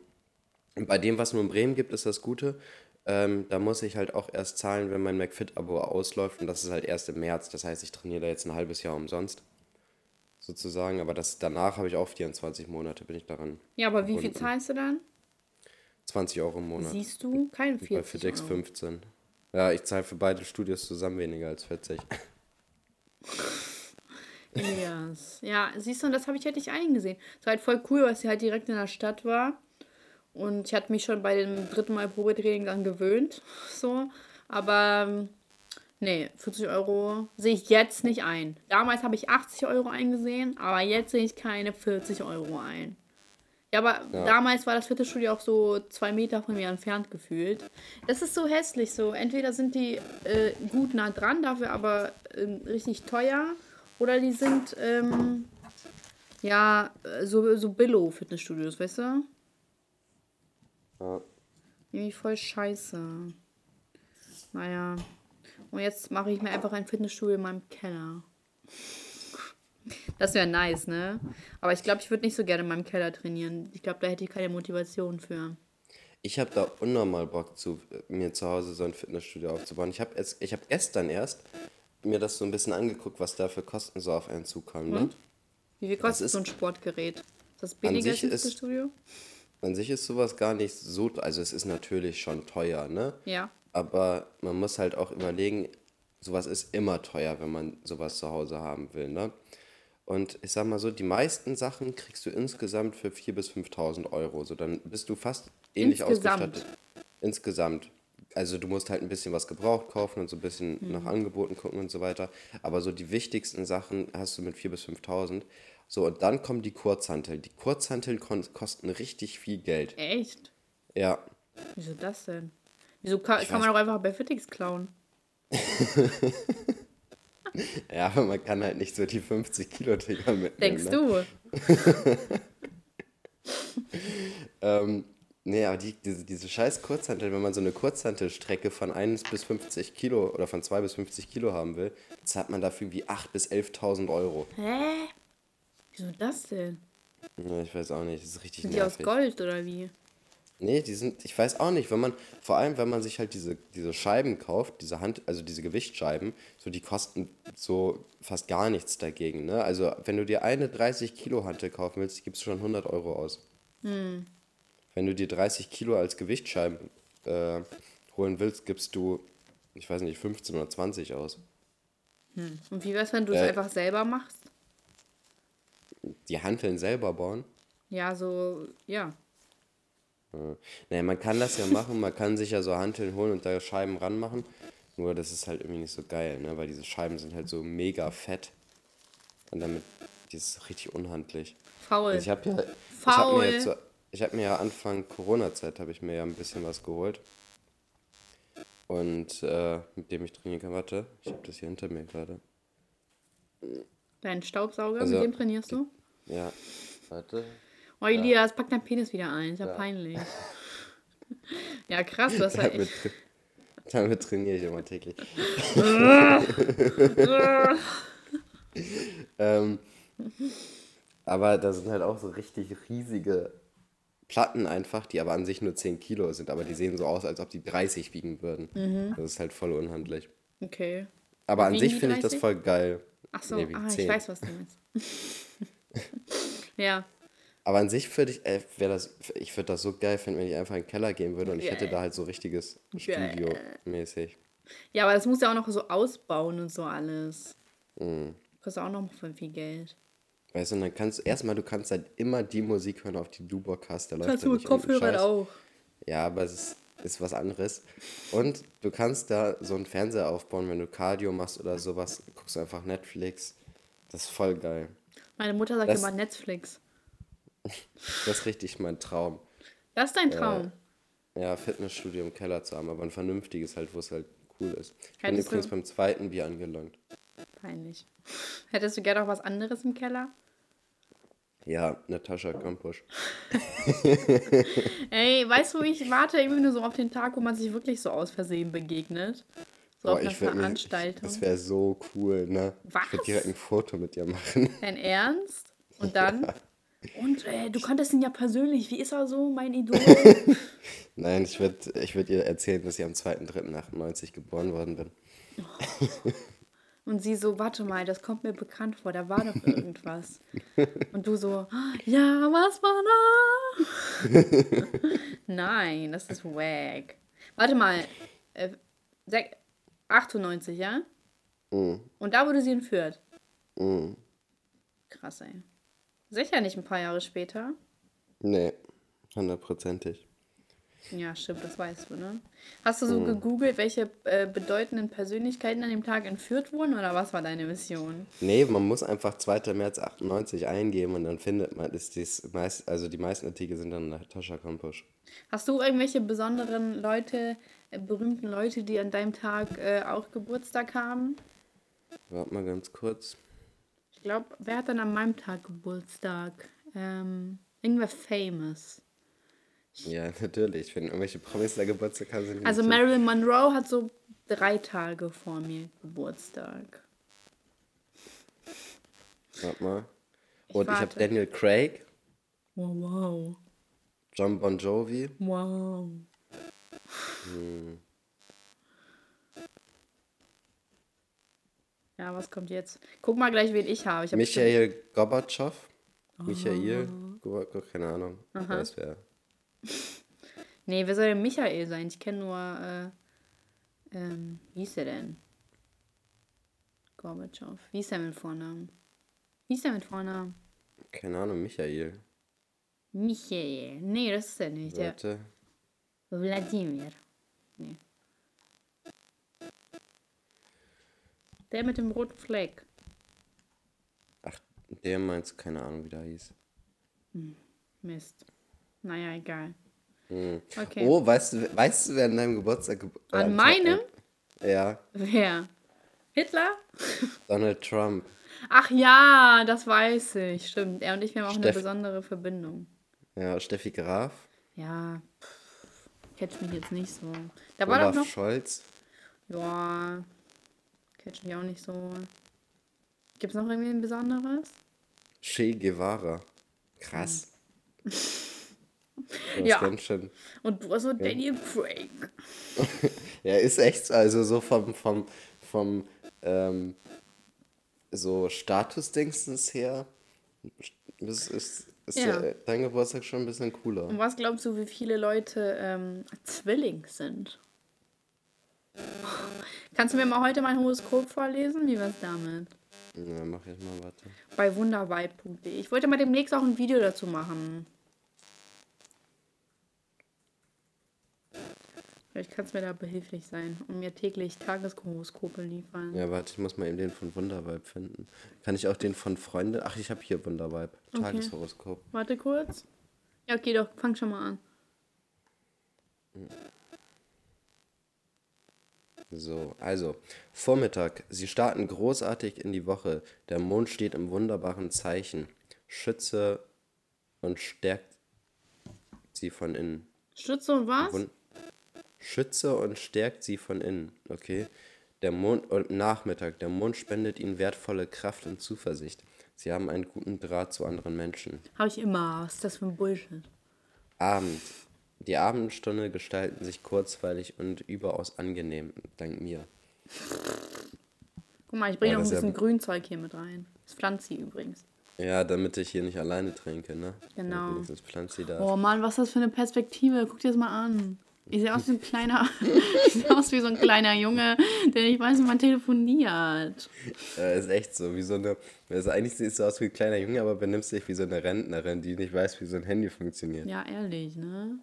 bei dem, was nur in Bremen gibt, ist das Gute. Ähm, da muss ich halt auch erst zahlen, wenn mein McFit-Abo ausläuft. Und das ist halt erst im März. Das heißt, ich trainiere da jetzt ein halbes Jahr umsonst. Sozusagen. Aber das, danach habe ich auch 24 Monate, bin ich daran. Ja, aber wie viel zahlst du dann? 20 Euro im Monat. Siehst du? Kein 40 Bei FitX 15. Ja, ich zahle für beide Studios zusammen weniger als 40. Yes. Ja, siehst du, und das habe ich halt nicht eingesehen. Es war halt voll cool, weil sie halt direkt in der Stadt war. Und ich hatte mich schon bei dem dritten Mal Probetraining dann gewöhnt. So. Aber nee, 40 Euro sehe ich jetzt nicht ein. Damals habe ich 80 Euro eingesehen, aber jetzt sehe ich keine 40 Euro ein. Ja, aber ja. damals war das Fitnessstudio auch so zwei Meter von mir entfernt gefühlt. Das ist so hässlich so. Entweder sind die äh, gut nah dran, dafür aber äh, richtig teuer, oder die sind ähm, ja so, so Billo-Fitnessstudios, weißt du? Ja. Irgendwie voll scheiße. Naja. Und jetzt mache ich mir einfach ein Fitnessstudio in meinem Keller. Das wäre nice, ne? Aber ich glaube, ich würde nicht so gerne in meinem Keller trainieren. Ich glaube, da hätte ich keine Motivation für. Ich habe da unnormal Bock, zu, mir zu Hause so ein Fitnessstudio aufzubauen. Ich habe hab gestern erst mir das so ein bisschen angeguckt, was da für Kosten so auf einen zukommen. Ne? Wie viel kostet so ein Sportgerät? Ist das billiger als Fitnessstudio? An sich ist sowas gar nicht so, also es ist natürlich schon teuer, ne? Ja. Aber man muss halt auch überlegen, sowas ist immer teuer, wenn man sowas zu Hause haben will, ne? Und ich sag mal so, die meisten Sachen kriegst du insgesamt für 4.000 bis 5.000 Euro. So, dann bist du fast ähnlich insgesamt. ausgestattet. Insgesamt. Also du musst halt ein bisschen was gebraucht kaufen und so ein bisschen mhm. nach Angeboten gucken und so weiter. Aber so die wichtigsten Sachen hast du mit 4.000 bis 5.000. So, und dann kommen die Kurzhanteln. Die Kurzhanteln kosten richtig viel Geld. Echt? Ja. Wieso das denn? Wieso kann, kann man doch einfach bei Fittix klauen? Ja, aber man kann halt nicht so die 50 Kilo Dinger mitnehmen. Denkst ne? du? ähm, nee, aber die, diese, diese scheiß Kurzhantel, wenn man so eine Kurzhantelstrecke von 1 bis 50 Kilo oder von 2 bis 50 Kilo haben will, zahlt man dafür wie 8.000 bis 11.000 Euro. Hä? Wieso das denn? Ja, ich weiß auch nicht, das ist richtig Sind nervig. die aus Gold oder wie? Nee, die sind, ich weiß auch nicht, wenn man, vor allem wenn man sich halt diese, diese Scheiben kauft, diese Hand, also diese Gewichtsscheiben, so die kosten so fast gar nichts dagegen, ne? Also wenn du dir eine 30 Kilo Hantel kaufen willst, gibst du schon 100 Euro aus. Hm. Wenn du dir 30 Kilo als Gewichtsscheiben äh, holen willst, gibst du, ich weiß nicht, 15 oder 20 aus. Hm. Und wie wär's, wenn du es äh, einfach selber machst? Die Hanteln selber bauen? Ja, so, ja. Ja. Naja, man kann das ja machen, man kann sich ja so Hanteln holen und da Scheiben ranmachen. Nur das ist halt irgendwie nicht so geil, ne? Weil diese Scheiben sind halt so mega fett. Und damit, das ist richtig unhandlich. Faul. Also ich habe ja, ich habe mir, Faul. ich hab mir ja Anfang Corona-Zeit habe ich mir ja ein bisschen was geholt. Und äh, mit dem ich trainieren kann. Warte, ich habe das hier hinter mir gerade. Dein Staubsauger, Also- mit dem trainierst du? Ja, warte. Oh, Elias, pack dein Penis wieder ein. Ist ja, Ja. peinlich. ja, krass, ja Damit, echt. damit trainiere ich immer täglich. ähm, aber da sind halt auch so richtig riesige Platten einfach, die aber an sich nur 10 Kilo sind, aber die sehen so aus, als ob die 30 wiegen würden. Mhm. Das ist halt voll unhandlich. Okay. Aber an Wiegen sich finde ich das 30? voll geil. Ach so, Nee, ah, ich 10. weiß, was du meinst. ja, Aber an sich würde ich, äh, wär das, ich würde das so geil finden, wenn ich einfach in den Keller gehen würde und ich hätte da halt so richtiges Studio mäßig. ja, aber das muss ja auch noch so ausbauen und so alles. Mhm. Kostet auch noch voll viel Geld. Weißt du, und dann kannst du erstmal, du kannst halt immer die Musik hören, auf die du Bock hast. Da läuft Kannst du mit Kopfhörern auch. Ja, aber es ist, ist was anderes. Und du kannst da so einen Fernseher aufbauen, wenn du Cardio machst oder sowas, guckst du einfach Netflix. Das ist voll geil. Meine Mutter sagt Das- immer Netflix. Das ist richtig mein Traum. Das ist dein Traum. Ja, Fitnessstudio im Keller zu haben, aber ein vernünftiges halt, wo es halt cool ist. Ich bin Hättest du- übrigens beim zweiten Bier angelangt. Peinlich. Hättest du gerne auch was anderes im Keller? Ja, Natascha Kampusch. Ey, weißt du, ich warte irgendwie nur so auf den Tag, wo man sich wirklich so aus Versehen begegnet. So auf Boah, einer ich mir- Veranstaltung. Das wäre so cool, ne? Was? Ich würde direkt ein Foto mit dir machen. Dein Ernst? Und dann? Und äh, du kanntest ihn ja persönlich. Wie ist er so, mein Idol? Nein, ich würde ich würd ihr erzählen, dass ich am 2.3.98 geboren worden bin. Und sie so, warte mal, das kommt mir bekannt vor, da war doch irgendwas. Und du so, ja, was war da? Nein, das ist wack. Warte mal, äh, sech- 98, ja? Und da wurde sie entführt. Mhm. Krass, ey. Sicher nicht ein paar Jahre später. Nee, hundertprozentig. Ja, stimmt, das weißt du, ne? Hast du so gegoogelt, welche äh, bedeutenden Persönlichkeiten an dem Tag entführt wurden oder was war deine Mission? Nee, man muss einfach 2. März 98 eingeben und dann findet man, ist dies meist, also die meisten Artikel sind dann Natascha Kampusch. Hast du irgendwelche besonderen Leute, äh, berühmten Leute, die an deinem Tag äh, auch Geburtstag haben? Warte mal ganz kurz. Ich glaube, wer hat dann an meinem Tag Geburtstag? Ähm, irgendwer famous. Ja, natürlich. Wenn irgendwelche Promis da Geburtstag haben, sind Also Marilyn Monroe hat so drei Tage vor mir Geburtstag. Warte mal. Und ich habe warte. Daniel Craig, Wow, wow, John Bon Jovi, wow. Ja, was kommt jetzt? Guck mal gleich, wen ich habe. Ich hab Michael Gorbatschow. Michael, Goba- keine Ahnung. Ich weiß wer. Nee, wer soll denn Michael sein? Ich kenne nur, äh, ähm, wie hieß der denn? Gorbatschow. Wie hieß der mit Vornamen? Wie hieß der mit Vornamen? Keine Ahnung, Michael. Michael. Nee, das ist er nicht. Der Warte. Wladimir. Nee. Der mit dem roten Fleck. Ach, der meinst du, keine Ahnung, wie der hieß. Mist. Naja, egal. Hm. Okay. Oh, weißt du, weißt du, wer an deinem Geburtstag... ge- äh, An meinem? äh, Ja, Wer? Hitler? Donald Trump. Ach ja, das weiß ich. Stimmt. Er und ich wir haben auch eine Steff- besondere Verbindung. Ja, Steffi Graf. Ja, catch mich jetzt nicht so. Da war doch Olaf noch. Scholz. Ja, catch mich auch nicht so. Gibt es noch irgendwie ein Besonderes? Che Guevara. Krass. Hm. Ja. Und du hast so Daniel Craig. Ja, ist echt so, also so vom, vom, vom ähm, so Statusdingsens her ist, ist, ist Ja. dein Geburtstag schon ein bisschen cooler. Und was glaubst du, wie viele Leute ähm, Zwilling sind? Kannst du mir mal heute mein Horoskop vorlesen? Wie war's damit? Ja, mach ich mal, warte. Bei wunderweit.de. Ich wollte mal demnächst auch ein Video dazu machen. Vielleicht kannst du mir da behilflich sein und mir täglich Tageshoroskope liefern. Ja, warte, ich muss mal eben den von Wundervibe finden. Kann ich auch den von Freunde? Ach, ich habe hier Wundervibe. Okay. Tageshoroskop. Warte kurz. Ja, okay, doch, fang schon mal an. So, also, Vormittag. Sie starten großartig in die Woche. Der Mond steht im wunderbaren Zeichen. Schütze und stärkt sie von innen. Stütze und was? Wun Schütze und stärkt sie von innen. Okay. Der Mond und Nachmittag. Der Mond spendet ihnen wertvolle Kraft und Zuversicht. Sie haben einen guten Draht zu anderen Menschen. Habe ich immer. Was ist das für ein Bullshit? Abend. Die Abendstunde gestalten sich kurzweilig und überaus angenehm, dank mir. Guck mal, ich bringe Ja, noch ein das ist ja- bisschen Grünzeug hier mit rein. Das pflanzt sie übrigens. Ja, damit ich hier nicht alleine trinke, ne? Genau. Ja, wenigstens pflanzt sie da. Oh Mann, was ist das für eine Perspektive? Guck dir das mal an. Ich sehe aus wie ein kleiner, ich sehe aus wie so ein kleiner Junge, der nicht weiß, wie man telefoniert. Äh, ist echt so, wie so eine. Also eigentlich siehst du aus wie ein kleiner Junge, aber benimmst dich wie so eine Rentnerin, die nicht weiß, wie so ein Handy funktioniert. Ja, ehrlich, ne?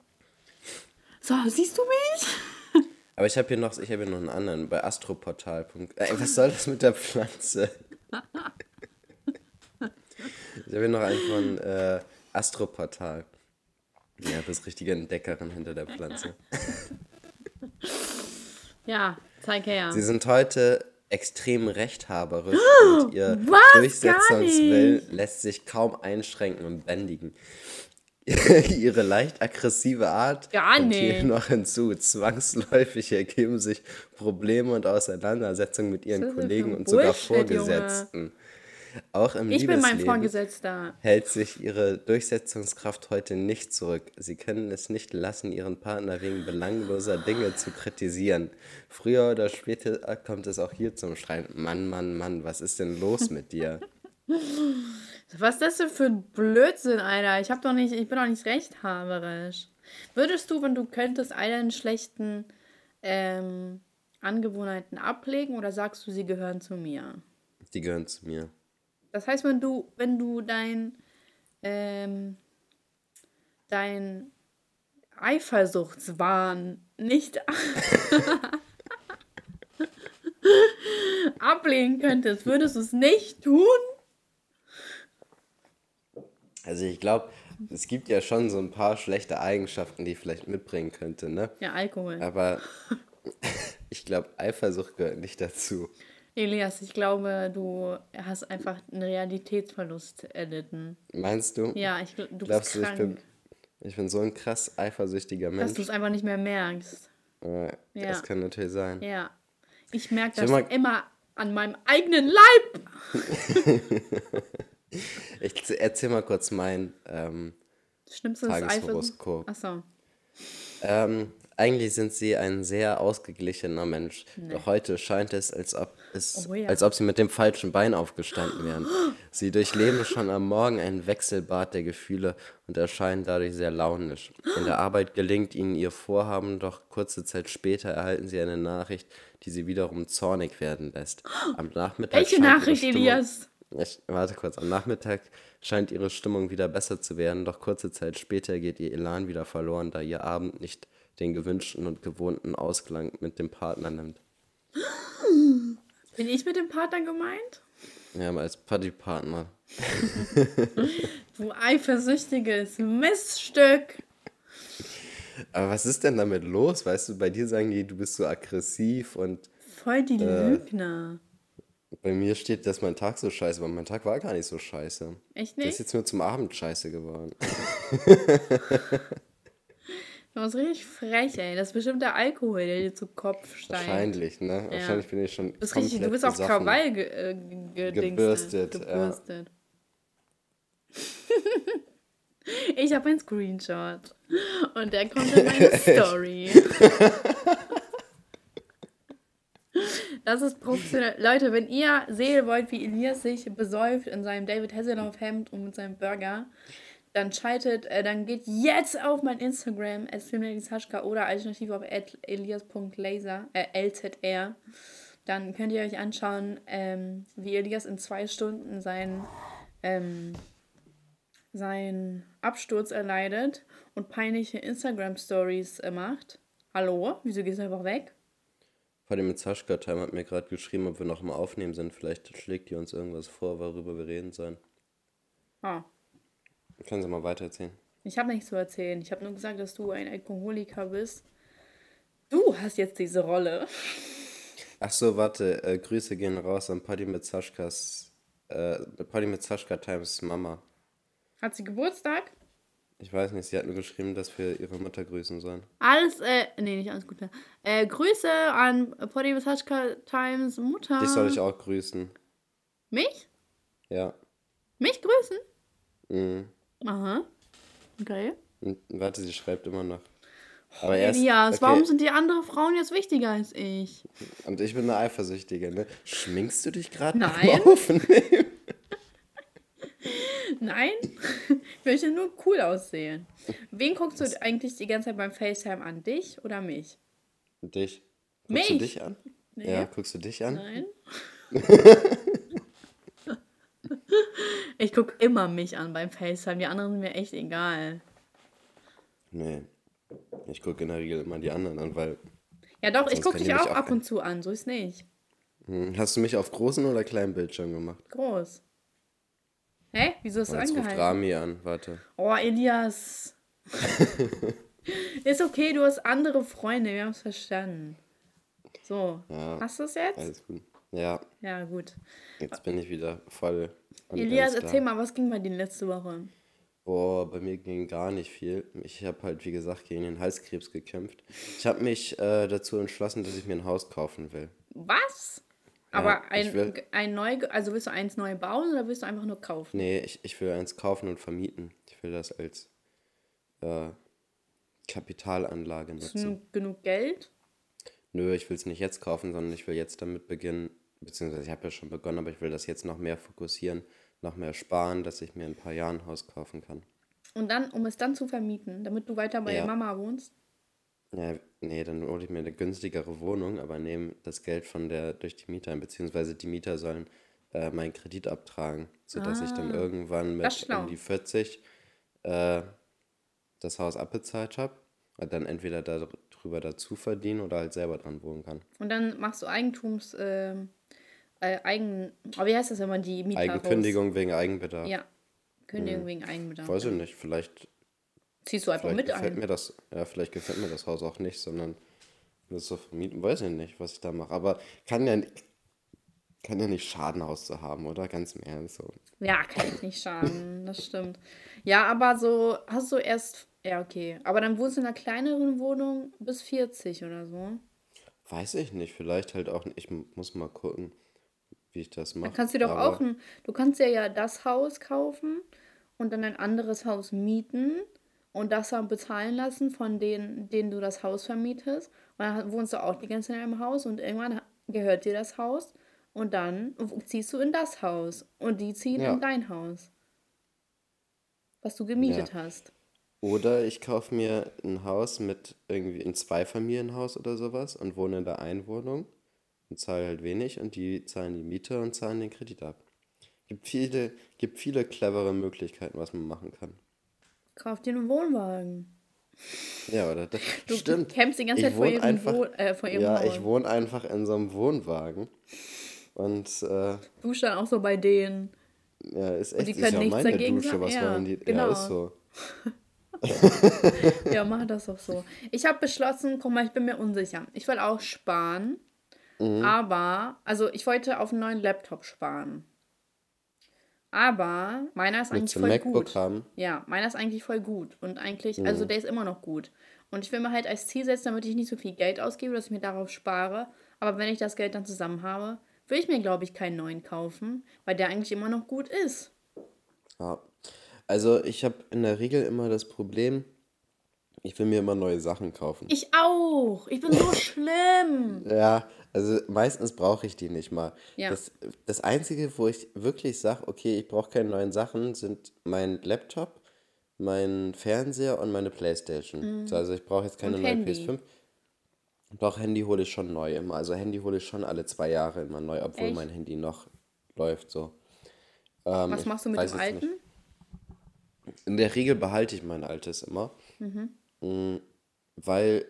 So, siehst du mich? Aber ich habe hier noch, ich habe hier noch einen anderen bei astroportal. Ey, was soll das mit der Pflanze? ich habe hier noch einen von äh, Astroportal. Ja, das richtige Entdeckerin hinter der Pflanze. Ja, zeig her. Sie sind heute extrem rechthaberisch und ihr was? Gar Durchsetzungswillen nicht. lässt sich kaum einschränken und bändigen. Ihre leicht aggressive Art Gar kommt hier nicht. noch hinzu. Zwangsläufig ergeben sich Probleme und Auseinandersetzungen mit ihren Kollegen und sogar Bullshit, Junge? Vorgesetzten. Auch im Ich Liebesleben Vorgesetzter. hält sich ihre Durchsetzungskraft heute nicht zurück. Sie können es nicht lassen, ihren Partner wegen belangloser Dinge zu kritisieren. Früher oder später kommt es auch hier zum Streit. Mann, Mann, Mann, was ist denn los mit dir? Was ist das denn für ein Blödsinn, Alter? Ich hab doch nicht, ich bin doch nicht rechthaberisch. Würdest du, wenn du könntest, all deine schlechten ähm, Angewohnheiten ablegen oder sagst du, sie gehören zu mir? Die gehören zu mir. Das heißt, wenn du, wenn du dein, ähm, dein Eifersuchtswahn nicht ablegen könntest, würdest du es nicht tun? Also ich glaube, es gibt ja schon so ein paar schlechte Eigenschaften, die ich vielleicht mitbringen könnte, ne? Ja, Alkohol. Aber ich glaube, Eifersucht gehört nicht dazu. Elias, ich glaube, du hast einfach einen Realitätsverlust erlitten. Meinst du? Ja, ich, du Glaubst bist du, ich krank. bin, ich bin so ein krass eifersüchtiger dass Mensch? du es einfach nicht mehr merkst. Äh, Ja. Das kann natürlich sein. Ja. Ich merke das immer an meinem eigenen Leib. Ich erzähl mal kurz mein. Ähm. Tageshoroskop. Achso. ähm, eigentlich sind sie ein sehr ausgeglichener Mensch. Doch heute scheint es, als ob, es Oh ja. als ob sie mit dem falschen Bein aufgestanden wären. Sie durchleben schon am Morgen ein Wechselbad der Gefühle und erscheinen dadurch sehr launisch. In der Arbeit gelingt ihnen ihr Vorhaben, doch kurze Zeit später erhalten sie eine Nachricht, die sie wiederum zornig werden lässt. Am Nachmittag Welche Nachricht, Elias? Ich, warte kurz, am Nachmittag scheint ihre Stimmung wieder besser zu werden, doch kurze Zeit später geht ihr Elan wieder verloren, da ihr Abend nicht den gewünschten und gewohnten Ausklang mit dem Partner nimmt. Bin ich mit dem Partner gemeint? Ja, aber als Partypartner. Du eifersüchtiges Miststück. Aber was ist denn damit los? Weißt du, bei dir sagen die, du bist so aggressiv und Voll die Äh. Lügner. Bei mir steht, dass mein Tag so scheiße war. Mein Tag war gar nicht so scheiße. Echt Der ist nicht? jetzt nur zum Abend scheiße geworden. Du bist richtig frech, ey. Das ist bestimmt der Alkohol, der dir zu Kopf steigt. Wahrscheinlich, ne? Wahrscheinlich bin ich schon Du bist richtig, du bist auf. Krawall ge äh, ge Gebürstet, ja. gebürstet. ich habe einen Screenshot. Und der kommt in meine Story. Das ist professionell. Leute, wenn ihr sehen wollt, wie Elias sich besäuft in seinem David Hasselhoff Hemd und mit seinem Burger, dann schaltet, äh, dann geht jetzt auf mein Instagram, @filmladieshaschka oder alternativ auf elias.laser, äh, LZR. Dann könnt ihr euch anschauen, ähm, wie Elias in zwei Stunden seinen, ähm, seinen Absturz erleidet und peinliche Instagram-Stories äh, macht. Hallo? Wieso gehst du einfach weg? Mit Sascha Time hat mir gerade geschrieben, ob wir noch mal aufnehmen sind. Vielleicht schlägt die uns irgendwas vor, worüber wir reden sollen. Ah, Können Sie mal weitererzählen? ich habe nichts zu erzählen. Ich habe nur gesagt, dass du ein Alkoholiker bist. Du hast jetzt diese Rolle. Ach so, warte. Äh, Grüße gehen raus an Party mit Saschkas. Äh, Party mit Sascha Times Mama. Hat sie Geburtstag? Ich weiß nicht, sie hat mir geschrieben, dass wir ihre Mutter grüßen sollen. Alles, äh, nee, nicht alles Gute. Äh, Grüße an Poddy Visachka Times Mutter. Dich soll ich auch grüßen. Mich? Ja. Mich grüßen? Mhm. Aha. Okay. Und, warte, sie schreibt immer noch. Aber erst, Elias, okay, warum sind die anderen Frauen jetzt wichtiger als ich? Und ich bin eine Eifersüchtige, ne? Schminkst du dich gerade Nein. Aufnehmen? Nein? Ich möchte nur cool aussehen. Wen guckst du eigentlich die ganze Zeit beim FaceTime an? Dich oder mich? Dich. Guckst Mich? du dich an? Nee. Ja, guckst du dich an? Nein. ich gucke immer mich an beim FaceTime. Die anderen sind mir echt egal. Nee. Ich gucke in der Regel immer die anderen an, weil. Ja doch, ich gucke dich auch ab und zu an. So ist nicht. Hm, Hast du mich auf großen oder kleinen Bildschirm gemacht? Groß. Hä? Wieso hast Oh, du jetzt ruft angehalten? Rami an, warte. Oh, Elias. ist okay, du hast andere Freunde. Wir haben es verstanden. So. Ja. Hast du es jetzt? Alles gut. Ja, Ja, gut. jetzt bin ich wieder voll. Elias, erzähl mal, was ging bei dir letzte Woche? Boah, bei mir ging gar nicht viel. Ich habe halt, wie gesagt, gegen den Halskrebs gekämpft. Ich habe mich äh, dazu entschlossen, dass ich mir ein Haus kaufen will. Was? Aber ich ein, will- ein neu, also willst du eins neu bauen oder willst du einfach nur kaufen? Nee, ich, ich will eins kaufen und vermieten. Ich will das als äh, Kapitalanlage Hast nutzen. du genug Geld? Nö, ich will es nicht jetzt kaufen, sondern ich will jetzt damit beginnen, beziehungsweise ich habe ja schon begonnen, aber ich will das jetzt noch mehr fokussieren, noch mehr sparen, dass ich mir in ein paar Jahren ein Haus kaufen kann. Und dann, um es dann zu vermieten, damit du weiter bei Ja. der Mama wohnst? Ja, nee, dann hole ich mir eine günstigere Wohnung, aber nehme das Geld von der durch die Mieter ein, beziehungsweise die Mieter sollen äh, meinen Kredit abtragen, sodass ich dann irgendwann Ah, ist mit um die 40 äh, das Haus abbezahlt habe und dann entweder darüber dazu verdienen oder halt selber dran wohnen kann. Und dann machst du Eigentums, ähm, äh, Eigen, aber wie heißt das, wenn man die Mieter Eigenkündigung wegen Eigenbedarf. Raus, ja, Kündigung wegen Eigenbedarf. Weiß ich nicht, vielleicht, Ziehst du einfach vielleicht mit gefällt ein. mir das, ja, vielleicht gefällt mir das Haus auch nicht, sondern das so vermieten, weiß ich nicht, was ich da mache. Aber kann ja, kann ja nicht schaden, Haus zu haben, oder? Ganz im Ernst. So. Ja, kann ich nicht schaden, das stimmt. Ja, aber so, hast du erst, ja, okay. Aber dann wohnst du in einer kleineren Wohnung bis 40 oder so. Weiß ich nicht, vielleicht halt auch, ich m- muss mal gucken, wie ich das mache. Dann kannst du doch auch ein, du kannst dir ja das Haus kaufen und dann ein anderes Haus mieten und das dann bezahlen lassen von denen, denen du das Haus vermietest. Und dann wohnst du auch die ganze Zeit in einem Haus und irgendwann gehört dir das Haus und dann ziehst du in das Haus und die ziehen Ja. in dein Haus, was du gemietet Ja. hast. Oder ich kaufe mir ein Haus mit irgendwie ein Zweifamilienhaus oder sowas und wohne in der Einwohnung und zahle halt wenig und die zahlen die Miete und zahlen den Kredit ab. Gibt viele, gibt viele clevere Möglichkeiten, was man machen kann. Kauf dir einen Wohnwagen. Ja, oder? Das, Du stimmt. campst die ganze Zeit vor ihrem, einfach, Wohn äh, vor ihrem ja, Haus. ich wohne einfach in so einem Wohnwagen. Und äh, Dusch dann auch so bei denen. ja, ist echt die ist können ja nichts meine dagegen Dusche, sagen. was Ja, wollen die? genau. Ja, ist so. Ja, mach das doch so. Ich habe beschlossen, guck mal, ich bin mir unsicher. Ich will auch sparen, Mhm. aber, also ich wollte auf einen neuen Laptop sparen. Aber meiner ist eigentlich voll MacBook gut. haben? Ja, meiner ist eigentlich voll gut. Und eigentlich, Mhm. also der ist immer noch gut. Und ich will mir halt als Ziel setzen, damit ich nicht so viel Geld ausgebe, dass ich mir darauf spare. Aber wenn ich das Geld dann zusammen habe, will ich mir, glaube ich, keinen neuen kaufen, weil der eigentlich immer noch gut ist. Ja. Also ich habe in der Regel immer das Problem, ich will mir immer neue Sachen kaufen. Ich auch. Ich bin so schlimm. Ja, also meistens brauche ich die nicht mal. Ja. Das, das Einzige, wo ich wirklich sage, okay, ich brauche keine neuen Sachen, sind mein Laptop, mein Fernseher und meine Playstation. So, Also ich brauche jetzt keine Mhm. Und neue Handy. PS5. Doch, Handy hole ich schon neu immer. Also Handy hole ich schon alle zwei Jahre immer neu, obwohl Echt? mein Handy noch läuft so. Ähm, Was machst du mit dem jetzt nicht. alten? In der Regel behalte ich mein altes immer. Mhm. Mm, Weil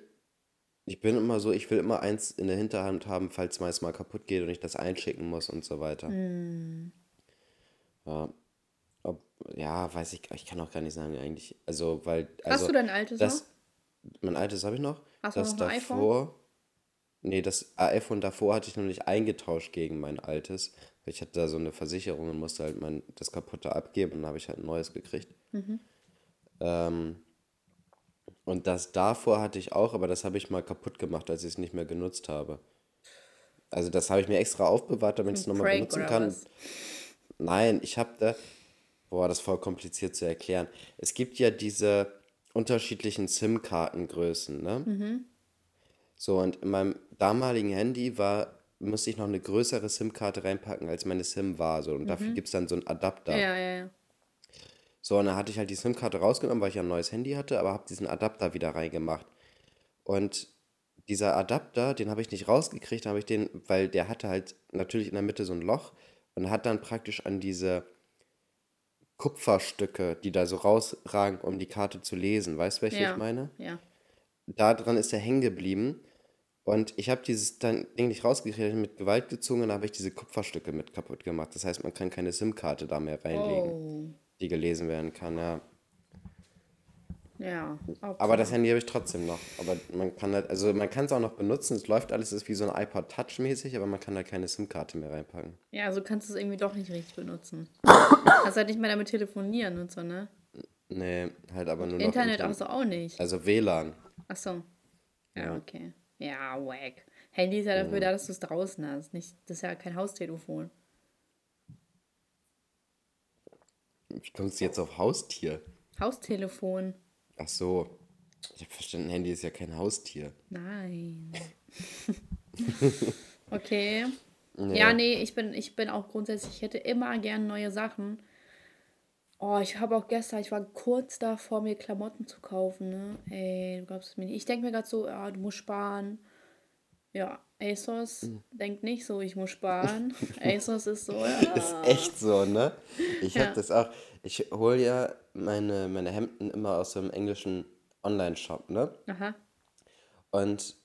Ich bin immer so, ich will immer eins in der Hinterhand haben, falls meins mal kaputt geht und ich das einschicken muss und so weiter. Hm. Ja, ob, ja, weiß ich, ich kann auch gar nicht sagen eigentlich. Also, weil, also, Hast du dein altes das, noch? mein altes habe ich noch. Hast du das noch ein iPhone? davor, nee, das iPhone davor hatte ich noch nicht eingetauscht gegen mein altes. Weil Ich hatte da so eine Versicherung und musste halt mein, das kaputte abgeben und dann habe ich halt ein neues gekriegt. Mhm. Ähm, und das davor hatte ich auch, aber das habe ich mal kaputt gemacht, als ich es nicht mehr genutzt habe. Also das habe ich mir extra aufbewahrt, damit ich es nochmal benutzen kann. was? Nein, ich habe da, boah, das ist voll kompliziert zu erklären. Es gibt ja diese unterschiedlichen SIM-Kartengrößen, ne? Mhm. So, und in meinem damaligen Handy war, musste ich noch eine größere SIM-Karte reinpacken, als meine SIM war. So, und dafür gibt es dann so einen Adapter. Mhm. Ja, ja, ja. So, und dann hatte ich halt die SIM-Karte rausgenommen, weil ich ja ein neues Handy hatte, aber habe diesen Adapter wieder reingemacht. Und dieser Adapter, den habe ich nicht rausgekriegt, habe ich den, weil der hatte halt natürlich in der Mitte so ein Loch und hat dann praktisch an diese Kupferstücke, die da so rausragen, um die Karte zu lesen. Weißt du, welche Ja. ich meine? Ja. Da dran ist er hängen geblieben. Und ich habe dieses dann Ding nicht rausgekriegt, mit Gewalt gezogen und habe ich diese Kupferstücke mit kaputt gemacht. Das heißt, man kann keine SIM-Karte da mehr reinlegen, Oh. Die gelesen werden kann. Ja. Ja. Aber das Handy habe ich trotzdem noch. Aber man kann halt, also man kann es auch noch benutzen. Es läuft alles, ist wie so ein iPod Touch mäßig, aber man kann halt keine SIM-Karte mehr reinpacken. Ja, also kannst du es irgendwie doch nicht richtig benutzen. Kannst halt nicht mehr damit telefonieren und so, ne? Nee, halt aber nur noch Internet Internet. auch so auch nicht. Also WLAN. Ach so. Ja, Ja. okay. Ja, wack. Handy ist ja dafür da, dass du es draußen hast. Nicht, das ist ja kein Haustelefon. Wie kommst du jetzt auf Haustier? Haustelefon. Ach so. Ich habe verstanden, Handy ist ja kein Haustier. Nein. okay. Ja, nee, ich bin, ich bin auch grundsätzlich, ich hätte immer gern neue Sachen. Oh, ich habe auch gestern, ich war kurz davor, mir Klamotten zu kaufen, ne? Ey, du glaubst es mir nicht. Ich denke mir gerade so, ja, du musst sparen. Ja, ASOS Mhm. denkt nicht so, ich muss sparen. ASOS ist so, ja. Ist echt so, ne? Ich Ja. habe das auch. Ich hole ja meine, meine Hemden immer aus so einem englischen Online-Shop, ne? Aha. Und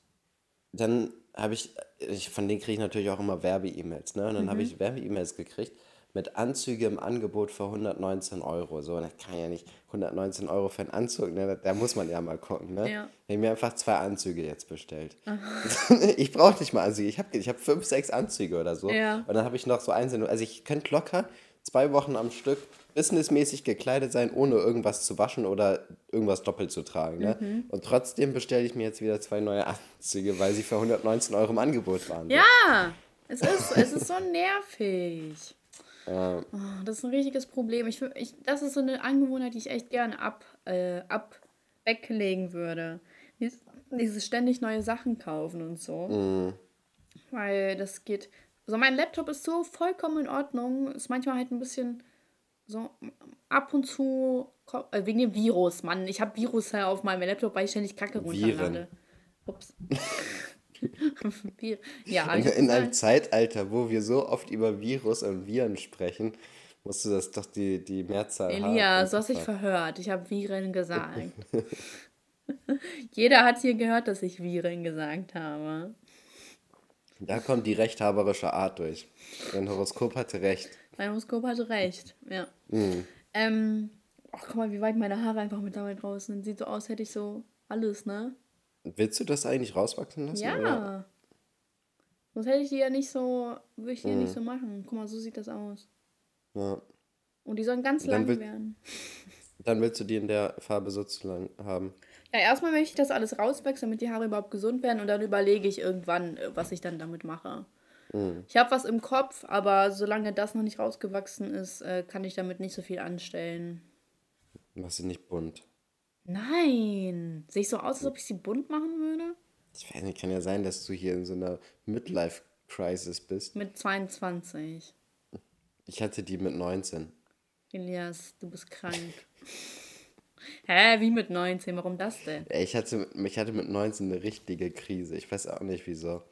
dann habe ich, ich, von denen kriege ich natürlich auch immer Werbe-E-Mails, ne? Und dann habe Mhm. ich Werbe-E-Mails gekriegt mit Anzüge im Angebot für 119 Euro. So, und das kann ja nicht 119 Euro für einen Anzug, ne? Da, muss man ja mal gucken, ne? Ja. Ich habe mir einfach zwei Anzüge jetzt bestellt. ich brauche nicht mal Anzüge. Ich habe ich hab fünf, sechs Anzüge oder so. Ja. Und dann habe ich noch so einzelne, also ich könnte locker zwei Wochen am Stück businessmäßig gekleidet sein, ohne irgendwas zu waschen oder irgendwas doppelt zu tragen. Ne? Mhm. Und trotzdem bestelle ich mir jetzt wieder zwei neue Anzüge, weil sie für 119 Euro im Angebot waren. Ja, es ist, es ist so nervig. Ja. Oh, das ist ein richtiges Problem. Ich, ich, das ist so eine Angewohnheit, die ich echt gerne ab, äh, ab weglegen würde. Dies, dieses ständig neue Sachen kaufen und so. Mhm. Weil das geht. So, mein Laptop ist so vollkommen in Ordnung. Ist manchmal halt ein bisschen so ab und zu. Äh, wegen dem Virus, Mann. Ich habe Virus auf meinem Laptop, weil ich ständig Kacke runterlade. Ups. Ja, In, in einem? Zeitalter, wo wir so oft über Virus und Viren sprechen, musst du das doch die, die Mehrzahl haben. Elias, du hast dich verhört. Ich habe Viren gesagt. Jeder hat hier gehört, dass ich Viren gesagt habe. Da kommt die rechthaberische Art durch. Dein Horoskop hatte recht. Mein Horoskop hatte recht. Ja. Mhm. Ähm, ach, guck mal, wie weit meine Haare einfach mit dabei draußen sind. Sieht so aus, hätte ich so alles, ne? Willst du das eigentlich rauswachsen lassen? Ja. Oder? Sonst hätte ich die ja nicht so, würde ich die ja nicht so machen. Guck mal, so sieht das aus. ja. Und die sollen ganz Dann lang wird- werden. Dann willst du die in der Farbe sozusagen haben. Ja, erstmal möchte ich das alles rauswechseln, damit die Haare überhaupt gesund werden und dann überlege ich irgendwann, äh, was ich dann damit mache. Ich habe was im Kopf, aber solange das noch nicht rausgewachsen ist, äh, kann ich damit nicht so viel anstellen. Mach sie nicht bunt. Nein! Sehe ich so aus, als ob ich sie bunt machen würde? Ich weiß nicht, kann ja sein, dass du hier in so einer Midlife-Crisis bist. Mit 22. Ich hatte die mit 19. Elias, du bist krank. Hä, wie mit 19? Warum das denn? Ich hatte, ich hatte mit 19 eine richtige Krise. Ich weiß auch nicht wieso.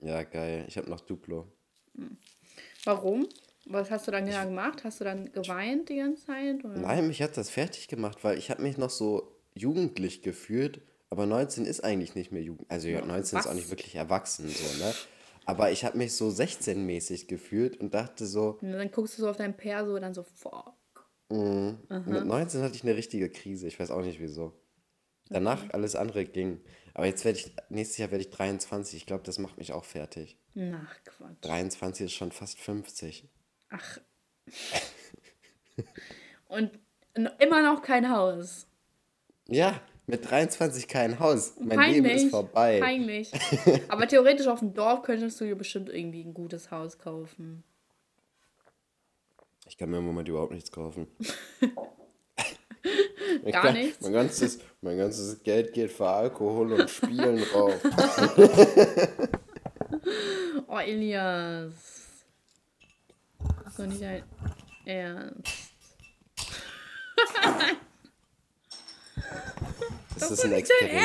Ja, geil. Ich habe noch Duplo. Warum? Was hast du dann genau gemacht? Hast du dann geweint die ganze Zeit? Oder? Nein, mich hat das fertig gemacht, weil ich habe mich noch so jugendlich gefühlt, Aber 19 ist eigentlich nicht mehr Jugend. Also ja, 19 ist auch Was? nicht wirklich erwachsen, so, ne? Aber ich habe mich so 16-mäßig gefühlt und dachte so, Und dann guckst du so auf dein Perso und dann so, fuck. mit 19 hatte ich eine richtige Krise. Ich weiß auch nicht wieso. Danach alles andere ging. Aber jetzt werde ich, nächstes Jahr werde ich 23. Ich glaube, das macht mich auch fertig. Ach, Quatsch. 23 ist schon fast 50. Ach. Und immer noch kein Haus. Ja, mit 23 kein Haus. Mein Leben ist vorbei. Peinlich. Aber theoretisch auf dem Dorf könntest du dir bestimmt irgendwie ein gutes Haus kaufen. Ich kann mir im Moment überhaupt nichts kaufen. Gar kann- nichts? Mein ganzes, mein ganzes Geld geht für Alkohol und Spielen drauf. Oh, Elias. Das ist doch nicht dein Ernst. Das ist ein Experiment.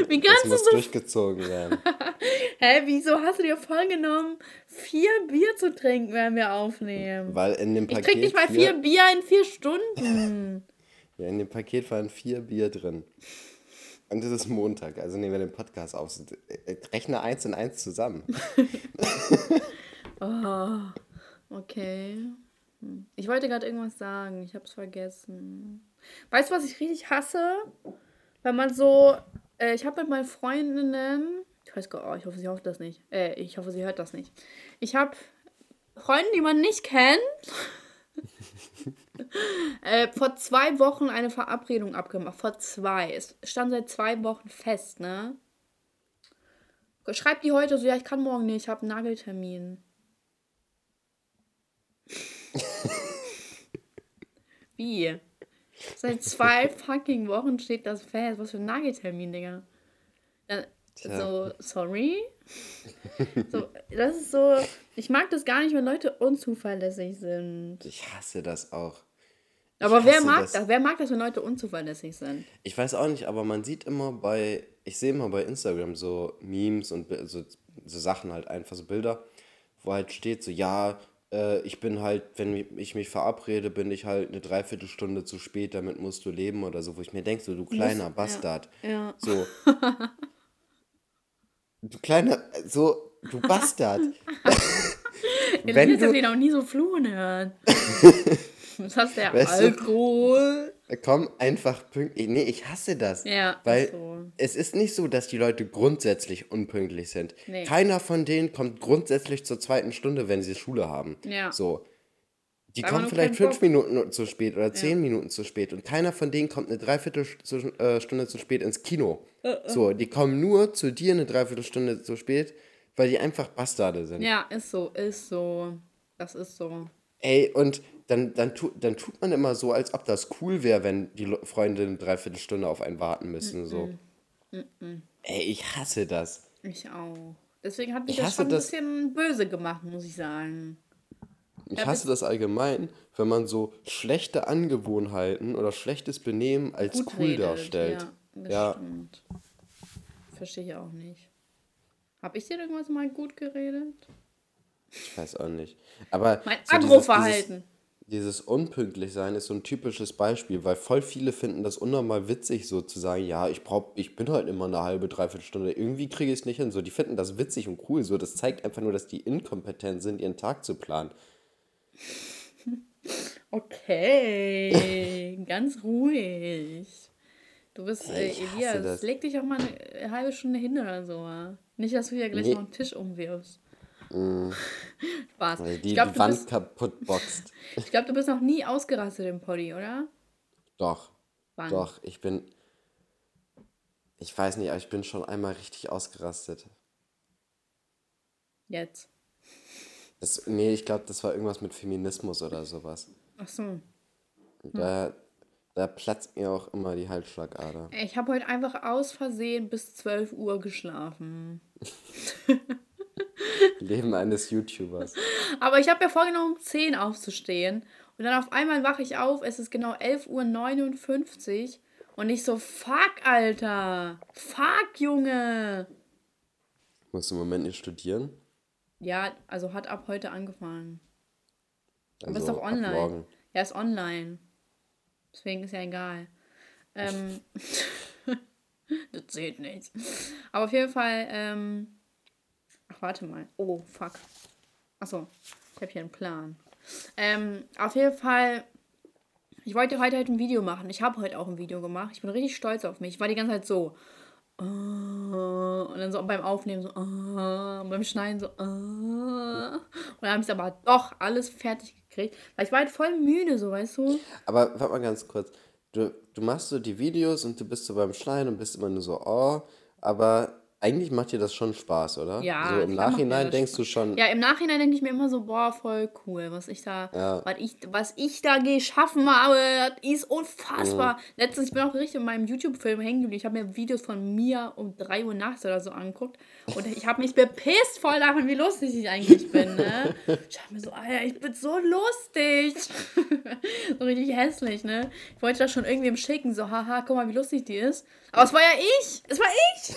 Das, Wie das kannst du muss so. durchgezogen werden. Hä, wieso hast du dir vorgenommen, vier Bier zu trinken, wenn wir aufnehmen? Weil in dem Ich Paket. trinke nicht mal vier Bier in vier Stunden. Ja, in dem Paket waren vier Bier drin. Und es ist Montag, also nehmen wir den Podcast auf. Rechne eins und eins zusammen. Okay. Hm. Ich wollte gerade irgendwas sagen. Ich hab's vergessen. Weißt du, was ich richtig hasse? Wenn man so. Äh, ich habe mit meinen Freundinnen. Ich weiß gar oh, ich hoffe, sie hofft das nicht. Äh, ich hoffe, sie hört das nicht. Ich habe Freunde, die man nicht kennt. äh, vor zwei Wochen eine Verabredung abgemacht. Vor zwei. Es stand seit zwei Wochen fest, ne? Schreibt die heute so, ja, ich kann morgen nicht, ich habe einen Nageltermin. Wie? Seit zwei fucking Wochen steht das fest. Was für ein Nageltermin, Digga. Tja. so, sorry? so, das ist so. Ich mag das gar nicht, wenn Leute unzuverlässig sind. Ich hasse das auch. Aber wer mag das. das. Wer mag das, wenn Leute unzuverlässig sind? Ich weiß auch nicht, aber man sieht immer bei, ich sehe immer bei Instagram so Memes und so, so Sachen halt einfach, so Bilder, wo halt steht so, ja, äh, ich bin halt, wenn ich mich verabrede, bin ich halt eine Dreiviertelstunde zu spät, damit musst du leben oder so, wo ich mir denke, so, du kleiner Bastard. Ja. So. du kleiner, so, du Bastard. Wenn hat du, ihn auch nie so fluchen hören. Was hast du? Weißt Alkohol? Komm einfach pünktlich. Nee, ich hasse das. Ja, Weil so. es ist nicht so, dass die Leute grundsätzlich unpünktlich sind. Nee. Keiner von denen kommt grundsätzlich zur zweiten Stunde, wenn sie Schule haben. Ja. So. Die Weil kommen vielleicht fünf Bock- Minuten zu spät oder zehn Minuten zu spät und keiner von denen kommt eine Dreiviertelstunde zu spät ins Kino. Äh, So, die kommen nur zu dir eine Dreiviertelstunde zu spät, weil die einfach Bastarde sind. Ja, ist so, ist so. Das ist so. Ey, und dann, dann, tu, dann tut man immer so, als ob das cool wäre, wenn die Freunde eine Dreiviertelstunde auf einen warten müssen. So. Ey, ich hasse das. Ich auch. Deswegen hat mich Ich das schon ein das- bisschen böse gemacht, muss ich sagen. Ich hasse das allgemein, wenn man so schlechte Angewohnheiten oder schlechtes Benehmen als Gut cool redet. darstellt. Ja, das Ja. stimmt. Verstehe ich auch nicht. Hab ich dir irgendwas mal gut geredet? Ich weiß auch nicht. Aber Mein so dieses- Agroverhalten. Dieses, dieses Unpünktlichsein ist so ein typisches Beispiel, weil voll viele finden das unnormal witzig, so zu sagen, ja, ich brauch, ich bin halt immer eine halbe, dreiviertel Stunde, irgendwie kriege ich es nicht hin. So, die finden das witzig und cool. So, das zeigt einfach nur, dass die inkompetent sind, ihren Tag zu planen. Okay, ganz ruhig. Du bist, äh, Elias, leg dich auch mal eine halbe Stunde hin oder so. Nicht, dass du hier gleich Nee. noch einen Tisch umwirfst. Mm. Spaß. Weil die Ich glaube, die Wand bist- kaputt boxt. ich glaub, du bist noch nie ausgerastet im Poddy, oder? Doch, Wann? doch, ich bin. Ich weiß nicht, aber ich bin schon einmal richtig ausgerastet. Jetzt. Das, nee, ich glaube, das war irgendwas mit Feminismus oder sowas. Ach so. Da, da platzt mir auch immer die Halsschlagader. Ich habe heute einfach aus Versehen bis 12 Uhr geschlafen. Leben eines YouTubers. Aber ich habe mir vorgenommen, um 10 aufzustehen. Und dann auf einmal wache ich auf, es ist genau 11.59 Uhr. Und ich so, fuck, Alter. Fuck, Junge. Musst du im Moment nicht studieren? Ja, also hat ab heute angefangen. Also ist doch online. Ja, ist online. Deswegen ist ja egal. Ähm, das zählt nicht. Aber auf jeden Fall, ähm. Warte mal. Oh, fuck. Achso, ich habe hier einen Plan. Ähm, auf jeden Fall, ich wollte heute halt ein Video machen. Ich habe heute auch ein Video gemacht. Ich bin richtig stolz auf mich. Ich war die ganze Zeit so. Uh, und dann so beim Aufnehmen so. Uh, beim Schneiden so. Uh, und dann habe ich aber doch alles fertig gekriegt. Weil ich war halt voll müde, so, weißt du? Aber warte mal ganz kurz. Du, du machst so die Videos und du bist so beim Schneiden und bist immer nur so, oh, aber eigentlich macht dir das schon Spaß, oder? Ja. So im Nachhinein denkst du schon, Ja, im Nachhinein denke ich mir immer so, boah, voll cool, was ich da, Ja. was ich, was ich da geschaffen habe, ist unfassbar. Mhm. Letztens, ich bin auch richtig in meinem YouTube-Film hängen geblieben. Ich habe mir Videos von mir um 3 Uhr nachts oder so angeguckt und ich habe mich bepisst voll davon, wie lustig ich eigentlich bin, ne? Ich dachte mir so, Alter, ich bin so lustig. so richtig hässlich, ne? Ich wollte das schon irgendwem schicken, so, haha, guck mal, wie lustig die ist. Aber es war ja ich, es war ich.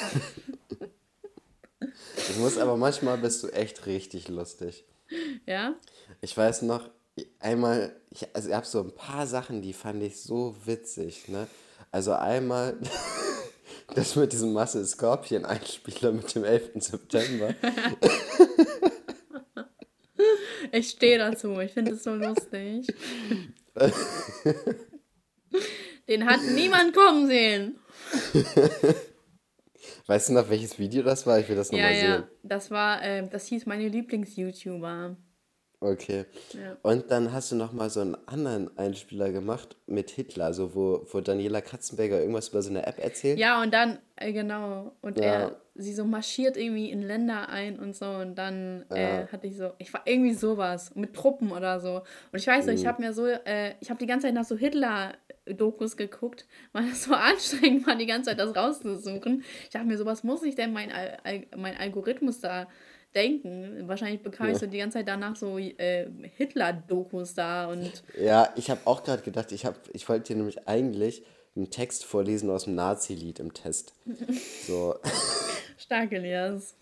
ich muss aber manchmal bist du echt richtig lustig. Ja? Ich weiß noch, einmal, ich, also ich habe so ein paar Sachen, die fand ich so witzig, ne? Also einmal das mit diesem Masse Scorpion Einspieler mit dem 11. September. Ich stehe dazu. Ich finde es so lustig. Den hat niemand kommen sehen. Weißt du noch, welches Video das war? Ich will das Ja, nochmal ja. sehen. Das war, äh, das hieß meine Lieblings-YouTuber. Okay. Ja. Und dann hast du nochmal so einen anderen Einspieler gemacht mit Hitler, also wo, wo Daniela Katzenberger irgendwas über so eine App erzählt. Ja, und dann, äh, genau. Und Ja. er, sie so marschiert irgendwie in Länder ein und so. Und dann äh, hatte ich so, ich war irgendwie sowas, mit Truppen oder so. Und ich weiß so, Mhm. ich habe mir so, äh, ich habe die ganze Zeit nach so Hitler-Dokus geguckt, weil es so anstrengend war, die ganze Zeit das rauszusuchen. Ich dachte mir so, was muss ich denn mein, Al mein Algorithmus da denken? Wahrscheinlich bekam ich Ja. so die ganze Zeit danach so äh, Hitler-Dokus da und Ja, ich habe auch gerade gedacht, ich, hab, ich wollte dir nämlich eigentlich einen Text vorlesen aus dem Nazi-Lied im Test. So, stark, Elias.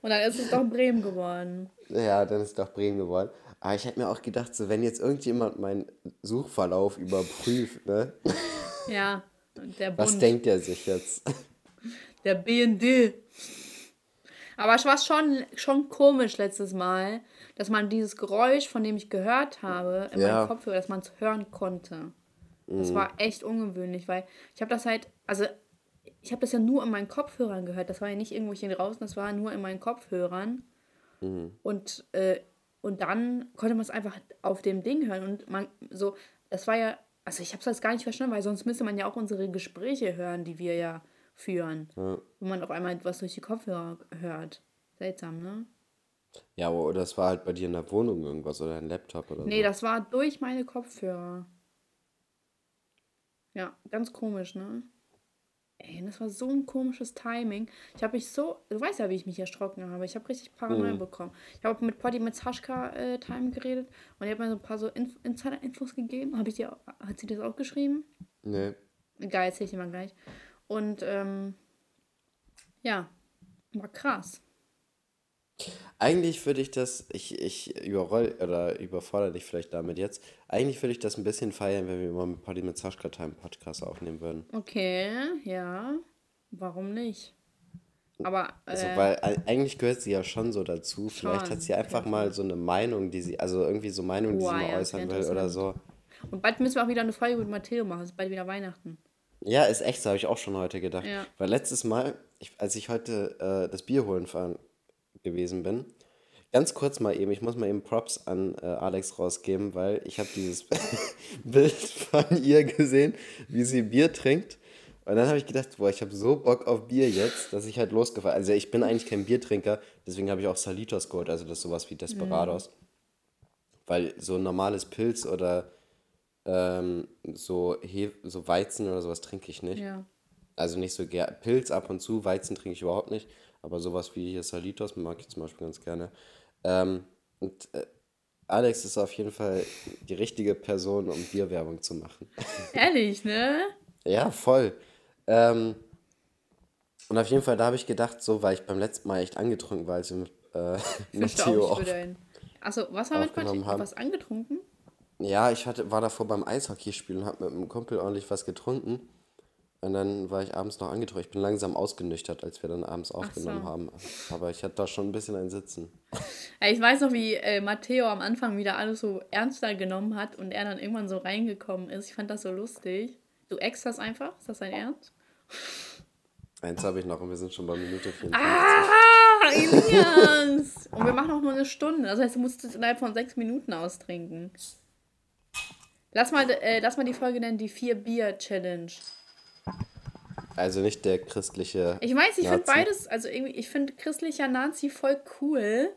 Und dann ist es doch Bremen geworden. ja, dann ist doch Bremen geworden. Aber ich hätte mir auch gedacht, so wenn jetzt irgendjemand meinen Suchverlauf überprüft, ne, Ja, der was Bund. denkt er sich jetzt? Der BND. Aber es war schon, schon komisch letztes Mal, dass man dieses Geräusch, von dem ich gehört habe, in Ja. meinem Kopfhörer, dass man es hören konnte. Das war echt ungewöhnlich, weil ich habe das halt, also ich habe das ja nur in meinen Kopfhörern gehört. Das war ja nicht irgendwo hier draußen, das war nur in meinen Kopfhörern. Und, äh, und dann konnte man es einfach auf dem Ding hören. Und man so, das war ja, also ich habe es jetzt gar nicht verstanden, weil sonst müsste man ja auch unsere Gespräche hören, die wir ja führen. Ja. Wenn man auf einmal was durch die Kopfhörer hört. Seltsam, ne? Ja, oder es war halt bei dir in der Wohnung irgendwas oder ein Laptop oder Nee, so. das war durch meine Kopfhörer. Ja, ganz komisch, ne? Ey, das war so ein komisches Timing. Ich habe mich so, du weißt ja, wie ich mich erschrocken habe. Ich habe richtig Paranoia Mhm. bekommen. Ich habe mit Potti mit Saschka äh, Time geredet und die hat mir so ein paar so Inf Insider-Infos gegeben. Habe ich dir, hat sie das auch geschrieben? Nee. Egal, erzähl ich dir mal gleich. Und ähm, ja, war krass. Eigentlich würde ich das, ich, ich überroll oder überfordere dich vielleicht damit jetzt. Eigentlich würde ich das ein bisschen feiern, wenn wir mal mit Party mit Sascha Time Podcast aufnehmen würden. Okay, ja. Warum nicht? Aber Also, äh, weil eigentlich gehört sie ja schon so dazu. Vielleicht Schon, hat sie einfach jeden mal so eine Meinung, die sie, also irgendwie so Meinung, die Boah, sie ja, mal wär äußern will oder so. Und bald müssen wir auch wieder eine Folge mit Matteo machen. Es ist bald wieder Weihnachten. Ja, ist echt, so habe ich auch schon heute gedacht. Ja. Weil letztes Mal, ich, als ich heute äh, das Bier holen fahren gewesen bin, ganz kurz mal eben, ich muss mal eben Props an äh, Alex rausgeben, weil ich habe dieses Bild von ihr gesehen, wie sie Bier trinkt. Und dann habe ich gedacht, boah, ich habe so Bock auf Bier jetzt, dass ich halt losgefahren Also ich bin eigentlich kein Biertrinker, deswegen habe ich auch Salitos geholt, also das ist sowas wie Desperados. Weil so ein normales Pilz oder ähm, so, He so Weizen oder sowas trinke ich nicht. Ja. Also nicht so gern. Pilz ab und zu, Weizen trinke ich überhaupt nicht. Aber sowas wie hier Salitos mag ich zum Beispiel ganz gerne. Ähm, und äh, Alex ist auf jeden Fall die richtige Person, um Bierwerbung zu machen. Ehrlich, ne? ja, voll. Ähm, und auf jeden Fall, da habe ich gedacht, so, weil ich beim letzten Mal echt angetrunken war, als wir mit äh, Matteo auch. Achso, was haben wir mit Matteo? Was angetrunken? Ja, ich hatte, war davor beim Eishockeyspielen und habe mit einem Kumpel ordentlich was getrunken. Und dann war ich abends noch angetrunken. Ich bin langsam ausgenüchtert, als wir dann abends aufgenommen so. haben. Aber ich hatte da schon ein bisschen ein Sitzen. Ja, ich weiß noch, wie äh, Matteo am Anfang wieder alles so ernster genommen hat und er dann irgendwann so reingekommen ist. Ich fand das so lustig. Du ex das einfach? Ist das dein Ernst? Eins habe ich noch und wir sind schon bei Minute 54. Ah, Elias! und wir machen auch nur eine Stunde. Das heißt, du musst es innerhalb von sechs Minuten austrinken. Lass mal, äh, lass mal die Folge nennen, die Vier-Bier-Challenge. Also nicht der christliche. Ich weiß, ich finde beides, also irgendwie, ich finde christlicher Nazi voll cool.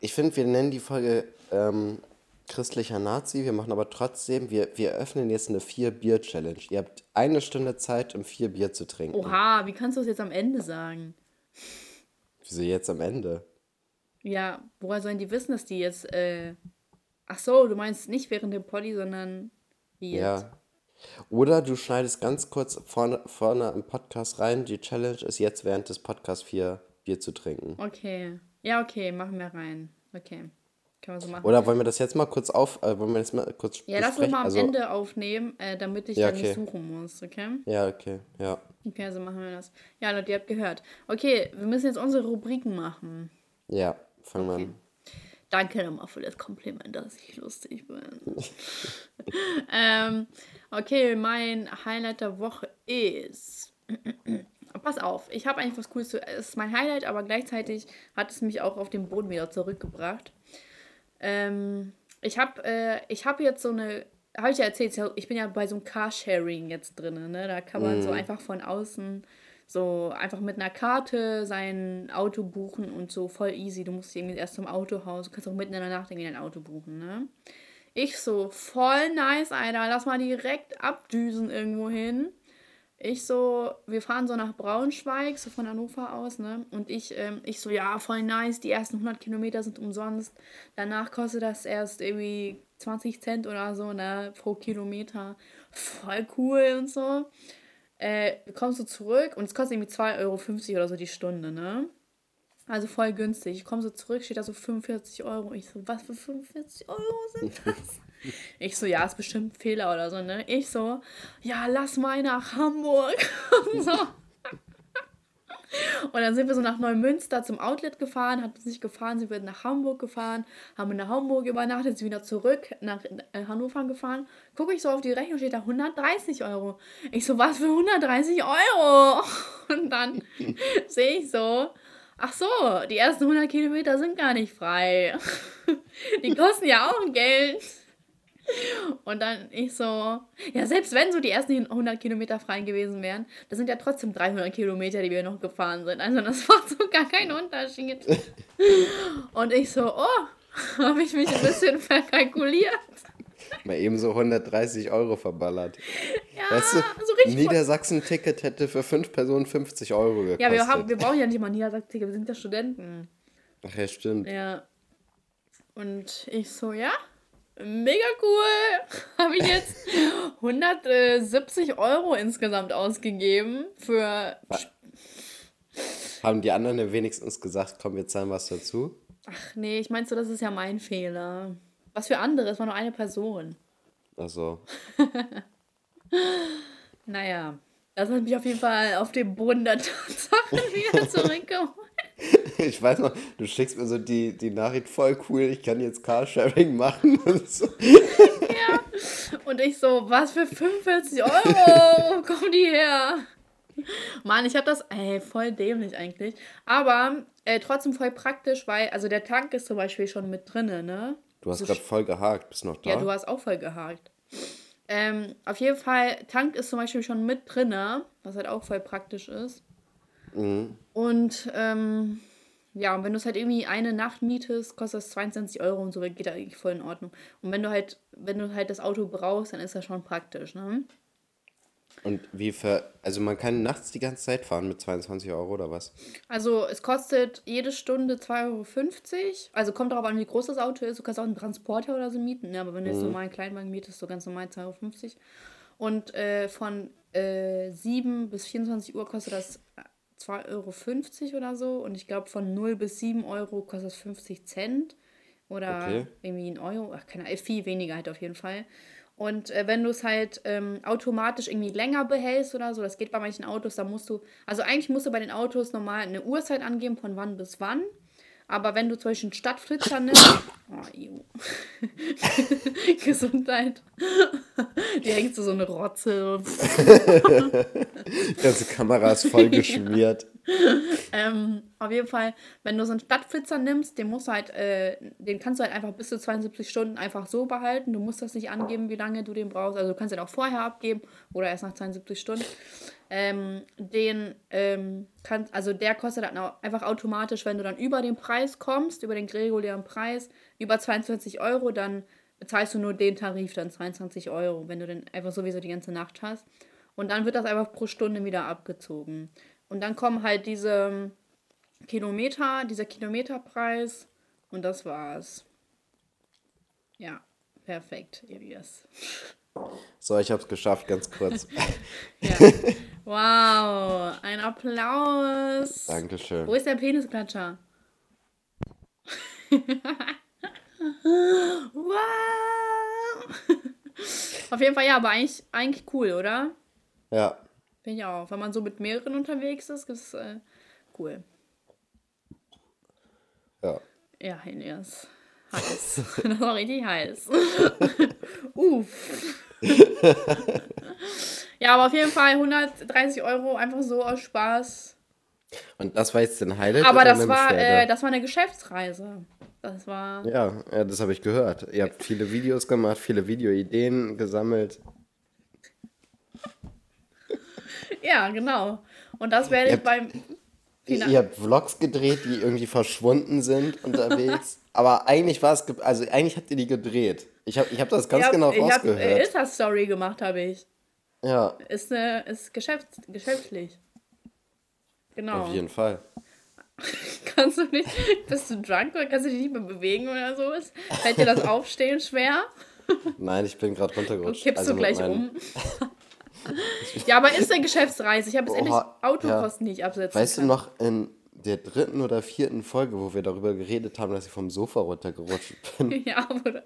Ich finde, wir nennen die Folge ähm, christlicher Nazi. Wir machen aber trotzdem, wir, wir öffnen jetzt eine Vier-Bier-Challenge. Ihr habt eine Stunde Zeit, um vier Bier zu trinken. Oha, wie kannst du das jetzt am Ende sagen? Wieso jetzt am Ende? Ja, woher sollen die wissen, dass die jetzt, äh... Ach so, du meinst nicht während dem Poddy, sondern wie jetzt? Ja. Oder du schneidest ganz kurz vorne, vorne im Podcast rein. Die Challenge ist jetzt während des Podcasts vier Bier zu trinken. Okay. Ja, okay, machen wir rein. Okay. Kann man so machen. Oder wollen wir das jetzt mal kurz auf, äh, wollen wir das mal kurz ja, lass uns mal am Also- Ende aufnehmen, äh, damit ich Ja, dann okay. nicht suchen muss, okay? Ja, okay, ja. Okay, so machen wir das. Ja, Leute, ihr habt gehört. Okay, wir müssen jetzt unsere Rubriken machen. Ja, fangen wir Okay. an. Danke nochmal für das Kompliment, dass ich lustig bin. ähm, okay, mein Highlight der Woche ist. Pass auf, ich habe eigentlich was Cooles zu. Es ist mein Highlight, aber gleichzeitig hat es mich auch auf den Boden wieder zurückgebracht. Ähm, ich habe äh, ich hab jetzt so eine. Habe ich ja erzählt, ich bin ja bei so einem Carsharing jetzt drin. Ne? Da kann man so einfach von außen so einfach mit einer Karte sein Auto buchen und so voll easy. Du musst irgendwie erst zum Autohaus, du kannst auch mitten in der Nacht irgendwie dein Auto buchen, ne? Ich so, voll nice, Alter, lass mal direkt abdüsen irgendwo hin. Ich so, wir fahren so nach Braunschweig, so von Hannover aus, ne? Und ich, ähm, ich so, ja, voll nice, die ersten 100 Kilometer sind umsonst. Danach kostet das erst irgendwie 20 Cent oder so, ne? Pro Kilometer. Voll cool und so äh, kommst du zurück und es kostet irgendwie 2,50 Euro oder so die Stunde, ne? Also voll günstig. Ich komme so zurück, steht da so 45 Euro. Ich so, was für 45 Euro sind das? ich so, ja, ist bestimmt ein Fehler oder so, ne? Ich so, ja, lass mal nach Hamburg. und so. Und dann sind wir so nach Neumünster zum Outlet gefahren, hat uns nicht gefahren, sind wir nach Hamburg gefahren, haben in Hamburg übernachtet, sind wieder zurück nach äh, Hannover gefahren. Gucke ich so auf die Rechnung, steht da 130 Euro. Ich so, was für 130 Euro? Und dann sehe ich so, ach so, die ersten 100 Kilometer sind gar nicht frei. Die kosten ja auch Geld. Und dann ich so, ja, selbst wenn so die ersten 100 Kilometer frei gewesen wären, das sind ja trotzdem 300 Kilometer, die wir noch gefahren sind. Also das macht so gar keinen Unterschied. Und ich so, oh, habe ich mich ein bisschen verkalkuliert. Mal eben so 130 Euro verballert. Ja, Weißt du, so richtig. ein Niedersachsen-Ticket hätte für fünf Personen 50 Euro gekostet. ja, wir, haben, wir brauchen ja nicht mal Niedersachsen-Ticket, wir sind ja Studenten. Ach ja, stimmt. Ja. Und ich so, ja, mega cool. Habe ich jetzt 170 Euro insgesamt ausgegeben für. Haben die anderen wenigstens gesagt, komm, wir zahlen was dazu? Ach nee, ich meinst so, das ist ja mein Fehler. Was für andere? Es war nur eine Person. Also, Naja, das hat mich auf jeden Fall auf den Boden der Tatsachen wieder zurückgeholt. ich weiß noch, du schickst mir so die, die Nachricht voll cool, ich kann jetzt Carsharing machen und so. Und ich so, was für 45 Euro? Wo kommen die her? Mann, ich habe das, ey, voll dämlich eigentlich. Aber äh, trotzdem voll praktisch, weil, also der Tank ist zum Beispiel schon mit drinne, ne? Du hast So gerade voll gehakt, bist noch da? Ja, du hast auch voll gehakt. Ähm, auf jeden Fall, Tank ist zum Beispiel schon mit drinne, was halt auch voll praktisch ist. Mhm. Und ähm, ja, und wenn du es halt irgendwie eine Nacht mietest, kostet das 22 Euro und so, geht da eigentlich voll in Ordnung. Und wenn du halt, wenn du halt das Auto brauchst, dann ist das schon praktisch, ne? Und wie für, also man kann nachts die ganze Zeit fahren mit 22 Euro oder was? Also es kostet jede Stunde 2,50 Euro. Also kommt darauf an, wie groß das Auto ist. Du kannst auch einen Transporter oder so mieten. Ne? Aber wenn du jetzt normal einen Kleinwagen mietest, so ganz normal 2,50 Euro. Und äh, von äh, 7 bis 24 Uhr kostet das 2,50 Euro oder so. Und ich glaube von 0 bis 7 Euro kostet das 50 Cent. Oder Okay. irgendwie ein Euro. Ach, keine Ahnung, viel weniger halt auf jeden Fall. Und äh, wenn du es halt ähm, automatisch irgendwie länger behältst oder so, das geht bei manchen Autos, dann musst du, also eigentlich musst du bei den Autos normal eine Uhrzeit angeben, von wann bis wann. Aber wenn du zum Beispiel einen Stadtflitzer nimmst, oh, ew. Gesundheit. Die hängt so, so eine Rotze. Die ganze Kamera ist voll geschmiert. ähm, auf jeden Fall, wenn du so einen Stadtflitzer nimmst, den musst du halt, äh, den kannst du halt einfach bis zu 72 Stunden einfach so behalten. Du musst das nicht angeben, wie lange du den brauchst. Also du kannst den auch vorher abgeben oder erst nach 72 Stunden. Ähm, den ähm, kann, also der kostet dann einfach automatisch, wenn du dann über den Preis kommst, über den regulären Preis, über 22 Euro, dann bezahlst du nur den Tarif, dann 22 Euro, wenn du den einfach sowieso die ganze Nacht hast. Und dann wird das einfach pro Stunde wieder abgezogen. Und dann kommen halt diese Kilometer, dieser Kilometerpreis und das war's. Ja, perfekt, Elias. So, ich hab's geschafft, ganz kurz. ja. Wow, ein Applaus. Dankeschön. Wo ist der Penisklatscher? wow. Auf jeden Fall, ja, aber eigentlich, eigentlich cool, oder? Ja. Finde ich auch. Wenn man so mit mehreren unterwegs ist, ist äh, cool. Ja. Ja, Elias. Heiß. das war richtig heiß. Uff. ja, aber auf jeden Fall 130 Euro einfach so aus Spaß. Und das war jetzt ein Highlight? Aber das war, äh, das war eine Geschäftsreise. Das war. Ja, ja das habe ich gehört. Ihr habt viele Videos gemacht, viele Videoideen gesammelt. Ja, genau. Und das werde ich beim. Ihr, ihr habt Vlogs gedreht, die irgendwie verschwunden sind unterwegs. Aber eigentlich war es, also eigentlich habt ihr die gedreht. Ich habe ich hab das ganz ich genau hab, rausgehört. Ich habe Insta-Story gemacht, habe ich. Ja. Ist, eine, ist geschäfts geschäftlich. Genau. Auf jeden Fall. kannst du nicht, bist du drunk oder kannst du dich nicht mehr bewegen oder so? Fällt dir das Aufstehen schwer? Nein, ich bin gerade runtergerutscht. Und kippst also du gleich um? ja, aber ist eine Geschäftsreise. Ich habe jetzt endlich Autokosten, ja. die ich absetzen Weißt kann. du noch, in der dritten oder vierten Folge, wo wir darüber geredet haben, dass ich vom Sofa runtergerutscht bin. ja, du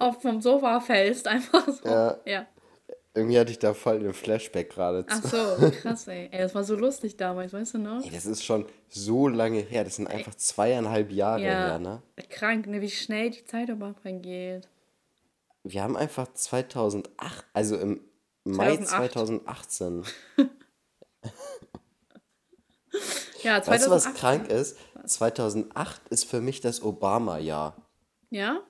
auf vom Sofa fällst, einfach so. Ja. ja. Irgendwie hatte ich da voll den Flashback gerade Ach so, krass, ey. ey. Das war so lustig damals, weißt du noch? Ey, das ist schon so lange her. Das sind einfach zweieinhalb Jahre ja, her, ne? Krank, ne? Wie schnell die Zeit überhaupt reingeht. Wir haben einfach 2008, also im Mai 2018. ja, 2008. Weißt du, was krank ist? 2008 ist für mich das Obama-Jahr. Ja?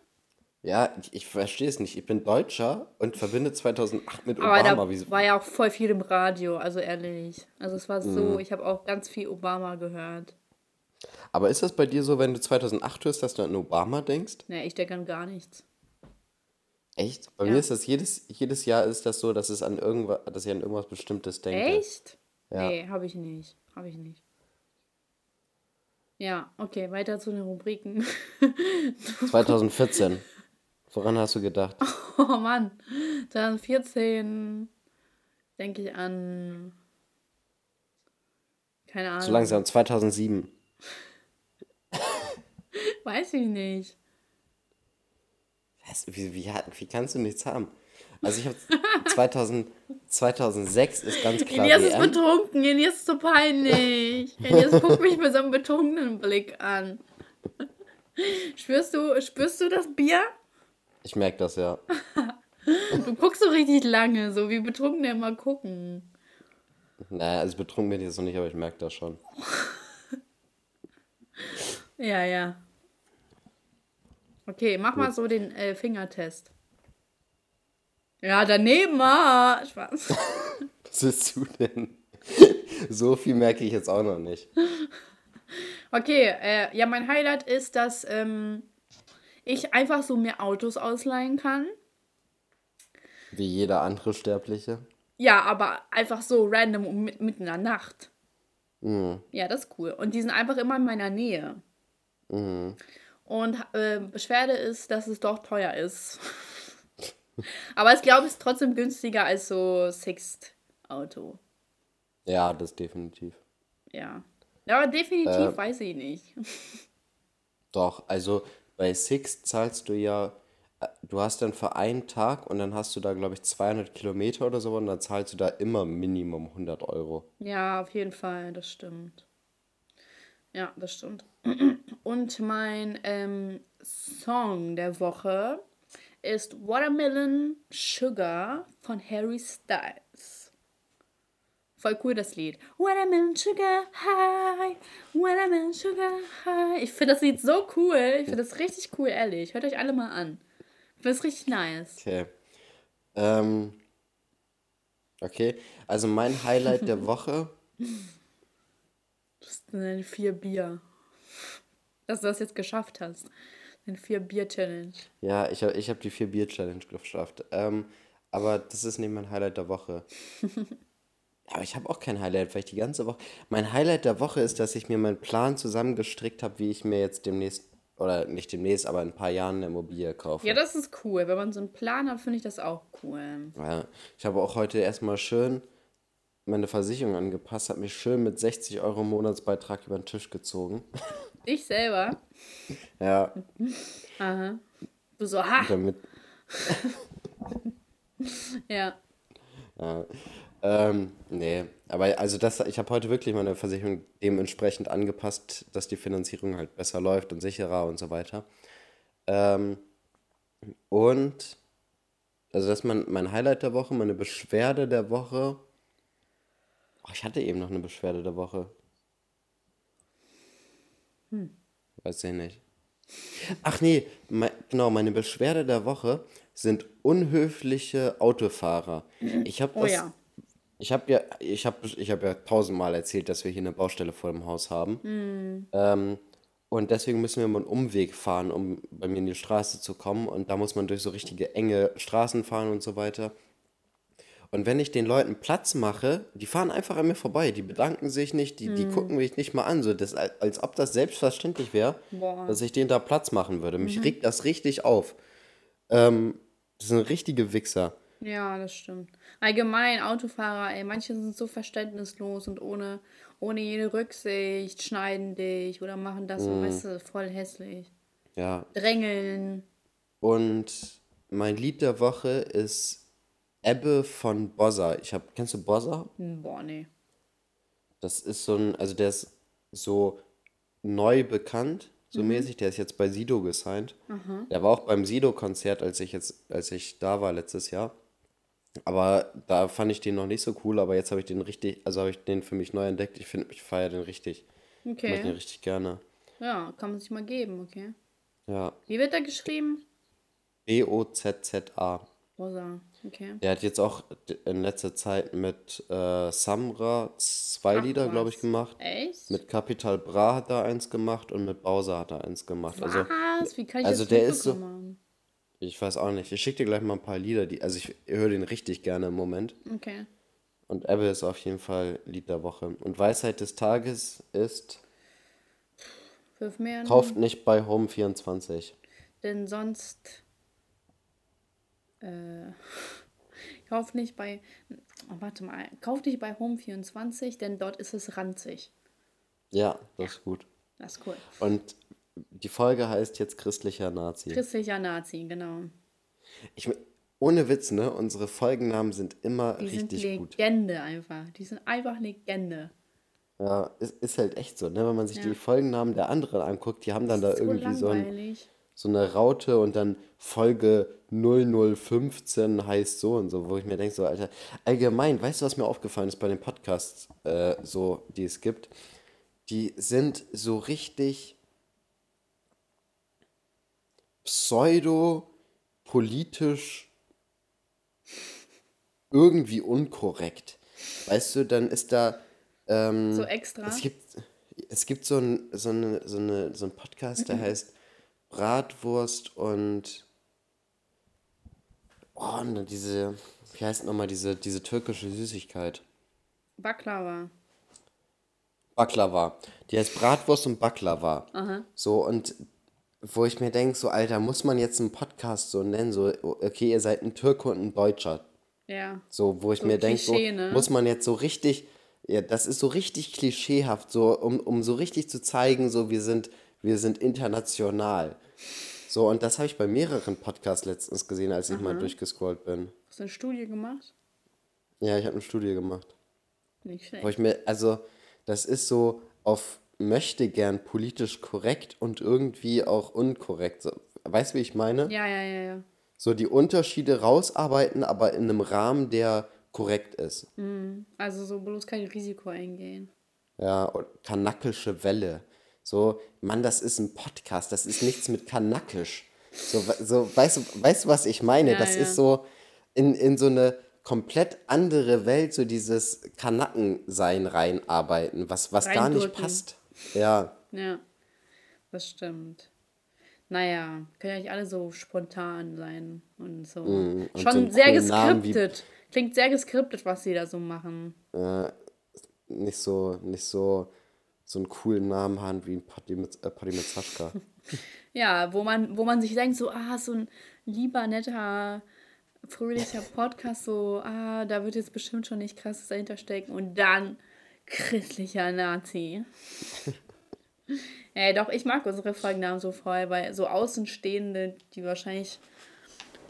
Ja, ich, ich verstehe es nicht. Ich bin Deutscher und verbinde 2008 mit Aber Obama. Da war ja auch voll viel im Radio, also ehrlich. Also es war so, mhm. ich habe auch ganz viel Obama gehört. Aber ist das bei dir so, wenn du 2008 hörst, dass du an Obama denkst? Nee, ich denke an gar nichts. Echt? Bei ja. mir ist das jedes, jedes Jahr ist das so, dass es an irgendwas, dass ich an irgendwas Bestimmtes denke. Echt? Ja. Nee, habe ich nicht. Habe ich nicht. Ja, okay, weiter zu den Rubriken. 2014. Woran hast du gedacht? Oh Mann, 2014 denke ich an. Keine Ahnung. So langsam, 2007. Weiß ich nicht. Was? Wie, wie, wie kannst du nichts haben? Also ich habe 2000, 2006 ist ganz klar Elias ist betrunken, Elias ist so peinlich. Elias guckt mich mit so einem betrunkenen Blick an. Spürst du, spürst du das Bier? Ich merke das, ja. du guckst so richtig lange, so wie Betrunkene immer gucken. Naja, also betrunken bin ich jetzt noch nicht, aber ich merke das schon. ja, ja. Okay, mach Gut. mal so den äh, Fingertest. Ja, daneben, ah, Spaß. Was willst du denn? so viel merke ich jetzt auch noch nicht. Okay, äh, ja, mein Highlight ist, dass ähm, ich einfach so mehr Autos ausleihen kann. Wie jeder andere Sterbliche. Ja, aber einfach so random mit, mitten in der Nacht. Mhm. Ja, das ist cool. Und die sind einfach immer in meiner Nähe. Mhm. Und äh, Beschwerde ist, dass es doch teuer ist. aber ich glaube, es ist trotzdem günstiger als so Sixt-Auto. Ja, das definitiv. Ja. Aber definitiv äh, weiß ich nicht. Doch, also bei Six zahlst du ja, du hast dann für einen Tag und dann hast du da, glaube ich, 200 Kilometer oder so und dann zahlst du da immer Minimum 100 Euro. Ja, auf jeden Fall, das stimmt. Ja, das stimmt. Und mein ähm, Song der Woche ist Watermelon Sugar von Harry Styles. Voll cool das Lied. Watermelon Sugar High, Watermelon Sugar High. Ich finde das Lied so cool. Ich finde das richtig cool, ehrlich. Hört euch alle mal an. Ich finde es richtig nice. Okay. Ähm, okay, also mein Highlight der Woche. Das sind vier Bier. Dass du das jetzt geschafft hast. Ein vier Bier Challenge. Ja, ich habe ich hab die vier Bier Challenge geschafft. Ähm, aber das ist nicht mein Highlight der Woche. aber ich habe auch kein Highlight, weil ich die ganze Woche. Mein Highlight der Woche ist, dass ich mir meinen Plan zusammengestrickt habe, wie ich mir jetzt demnächst, oder nicht demnächst, aber in ein paar Jahren eine Immobilie kaufe. Ja, das ist cool. Wenn man so einen Plan hat, finde ich das auch cool. Ja, ich habe auch heute erstmal schön meine Versicherung angepasst, habe mich schön mit 60 Euro Monatsbeitrag über den Tisch gezogen. Ich selber? Ja. Aha. Du so, ha! Damit, Ja. ja. Ähm, nee, aber also das, ich habe heute wirklich meine Versicherung dementsprechend angepasst, dass die Finanzierung halt besser läuft und sicherer und so weiter. Ähm, und, also das ist mein, mein Highlight der Woche, meine Beschwerde der Woche. Oh, ich hatte eben noch eine Beschwerde der Woche. Weiß ich nicht. Ach nee, mei- genau, meine Beschwerde der Woche sind unhöfliche Autofahrer. Ich habe Oh das, ja. ich habe ja, ich habe, ich habe ja tausendmal erzählt, dass wir hier eine Baustelle vor dem Haus haben. Hm. Ähm, und deswegen müssen wir mal einen Umweg fahren, um bei mir in die Straße zu kommen. Und da muss man durch so richtige enge Straßen fahren und so weiter. Und wenn ich den Leuten Platz mache, die fahren einfach an mir vorbei, die bedanken sich nicht, die, Hm. die gucken mich nicht mal an, so das, als ob das selbstverständlich wäre. Mhm. dass ich denen da Platz machen würde. Mich regt das richtig auf. Ähm, das sind richtige Wichser. Ja, das stimmt. Allgemein, Autofahrer, ey, manche sind so verständnislos und ohne, ohne jede Rücksicht schneiden dich oder machen das, so, weißt du, voll hässlich. Ja. Drängeln. Und mein Lied der Woche ist Ebbe von Bozza. Ich hab, kennst du Bozza? Hm, Boah, nee. Das ist so ein, also der ist so neu bekannt, so Mhm. mäßig. Der ist jetzt bei Sido gesigned. Der war auch beim Sido-Konzert, als ich jetzt, als ich da war letztes Jahr. Aber da fand ich den noch nicht so cool, aber jetzt habe ich den richtig, also habe ich den für mich neu entdeckt. Ich finde, ich feiere den richtig. Ich mag den Okay. richtig gerne. Ja, kann man sich mal geben, okay. Ja. Wie wird er geschrieben? B-O-Z-Z-A. Rosa, okay. Der hat jetzt auch in letzter Zeit mit äh, Samra zwei Ach, Lieder, glaube ich, gemacht. Echt? Mit Capital Bra hat er eins gemacht und mit Bowser hat er eins gemacht. Also, Was? Wie kann ich also das der ist so- haben? ich weiß auch nicht. Ich schicke dir gleich mal ein paar Lieder, die, also ich höre den richtig gerne im Moment. Okay. Und Ebbe ist auf jeden Fall Lied der Woche. Und Weisheit des Tages ist, kauft nicht bei Home24. Denn sonst. Äh, kauf nicht bei. Oh, warte mal. Kauf nicht bei Home24, denn dort ist es ranzig. Ja, das ist gut. Das ist cool. Und die Folge heißt jetzt christlicher Nazi. Christlicher Nazi, genau. Ich, ohne Witz, ne? Unsere Folgennamen sind immer Die sind richtig gut. Legende einfach. Die sind einfach Legende. Ja, ist, ist halt echt so, ne? Wenn man sich Ja. die Folgennamen der anderen anguckt, die haben dann da so irgendwie so, ein, langweilig. So eine Raute und dann Folge 0015 heißt so und so, wo ich mir denke, so, Alter, allgemein, weißt du, was mir aufgefallen ist bei den Podcasts, äh, so, die es gibt? Die sind so richtig pseudo-politisch irgendwie unkorrekt. Weißt du, dann ist da. Ähm, So extra. Es gibt, es gibt so, ein, so, eine, so, eine, so einen Podcast, der heißt Bratwurst und. Oh, ne, diese. Wie heißt nochmal diese, diese türkische Süßigkeit? Baklava. Baklava. Die heißt Bratwurst und Baklava. So, und wo ich mir denke, so, Alter, muss man jetzt einen Podcast so nennen? So, okay, ihr seid ein Türke und ein Deutscher. Ja. So, wo ich So mir denke, so, ne? muss man jetzt so richtig, ja, das ist so richtig klischeehaft, so, um, um so richtig zu zeigen, so, wir sind, wir sind international. So, und das habe ich bei mehreren Podcasts letztens gesehen, als ich mal durchgescrollt bin. Hast du eine Studie gemacht? Ja, ich habe eine Studie gemacht. Nicht schlecht. Wo ich mir, also, das ist so auf möchte gern politisch korrekt und irgendwie auch unkorrekt. So, weißt du, wie ich meine? Ja, ja, ja, ja. So die Unterschiede rausarbeiten, aber in einem Rahmen, der korrekt ist. Also so bloß kein Risiko eingehen. Ja, und kanakische Welle. So, Mann, das ist ein Podcast, das ist nichts mit kanackisch. So, so weißt, du, weißt du, was ich meine? Ja, das ja. ist so in, in so eine komplett andere Welt, so dieses Kanakensein reinarbeiten, was, was gar nicht passt. Ja, Ja, das stimmt. Naja, können ja nicht alle so spontan sein und so. und Schon so sehr geskriptet. Klingt sehr geskriptet, was sie da so machen. nicht so, nicht so, so einen coolen Namen haben wie mit, äh. Ja, wo man, wo man sich denkt, so, ah, so ein lieber, netter, fröhlicher Podcast, so, ah, da wird jetzt bestimmt schon nicht krasses dahinter stecken. Und dann christlicher Nazi. ja, doch, ich mag unsere Folgennamen so voll, weil so Außenstehende, die wahrscheinlich,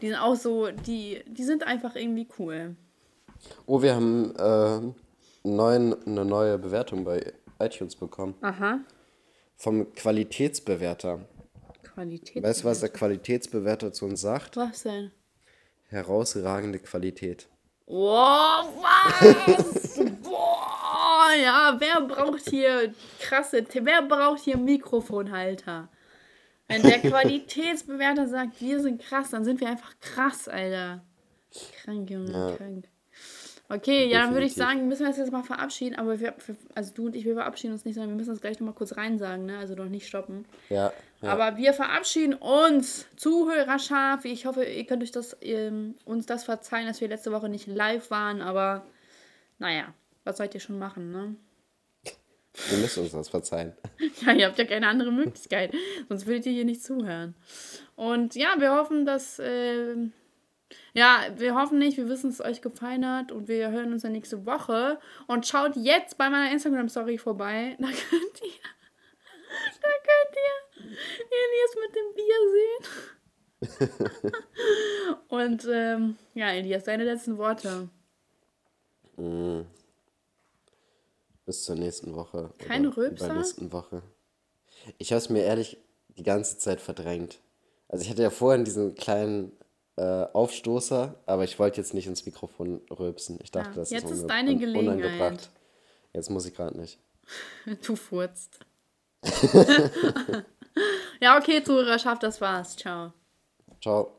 die sind auch so, die, die sind einfach irgendwie cool. Oh, wir haben äh, neuen, eine neue Bewertung bei iTunes bekommen. Aha. Vom Qualitätsbewerter. Qualität. Weißt du, was der Qualitätsbewerter zu uns sagt? Was denn? Herausragende Qualität. Wow, was? Boah, ja, wer braucht hier krasse, wer braucht hier Mikrofonhalter? Wenn der Qualitätsbewerter sagt, wir sind krass, dann sind wir einfach krass, Alter. Krank, Junge, krank. Okay, ja, dann würde ich sagen, müssen wir uns jetzt mal verabschieden, aber wir, also du und ich, wir verabschieden uns nicht, sondern wir müssen das gleich nochmal kurz reinsagen, ne? Also noch nicht stoppen. Ja, ja. Aber wir verabschieden uns, Zuhörerschaft. Ich hoffe, ihr könnt euch das, ähm, uns das verzeihen, dass wir letzte Woche nicht live waren. Aber naja, was sollt ihr schon machen, ne? wir müssen uns das verzeihen. Ja, ihr habt ja keine andere Möglichkeit. Sonst würdet ihr hier nicht zuhören. Und ja, wir hoffen, dass. ähm, ja, wir hoffen nicht, wir wissen, dass es euch gefallen hat und wir hören uns dann nächste Woche. Und schaut jetzt bei meiner Instagram-Story vorbei. Da könnt ihr. Da könnt ihr Elias mit dem Bier sehen. und ähm, ja, Elias, deine letzten Worte. Bis zur nächsten Woche. Kein oder Rülpser? Übernächsten Woche. Ich habe es mir ehrlich die ganze Zeit verdrängt. Also ich hatte ja vorhin diesen kleinen äh, Aufstoßer, aber ich wollte jetzt nicht ins Mikrofon rülpsen. Ich dachte, Ja, das jetzt ist, ist deine Gelegenheit. unangebracht. Jetzt muss ich gerade nicht. Du furzt. ja, okay, Zuhörerschaft, das war's. Ciao. Ciao.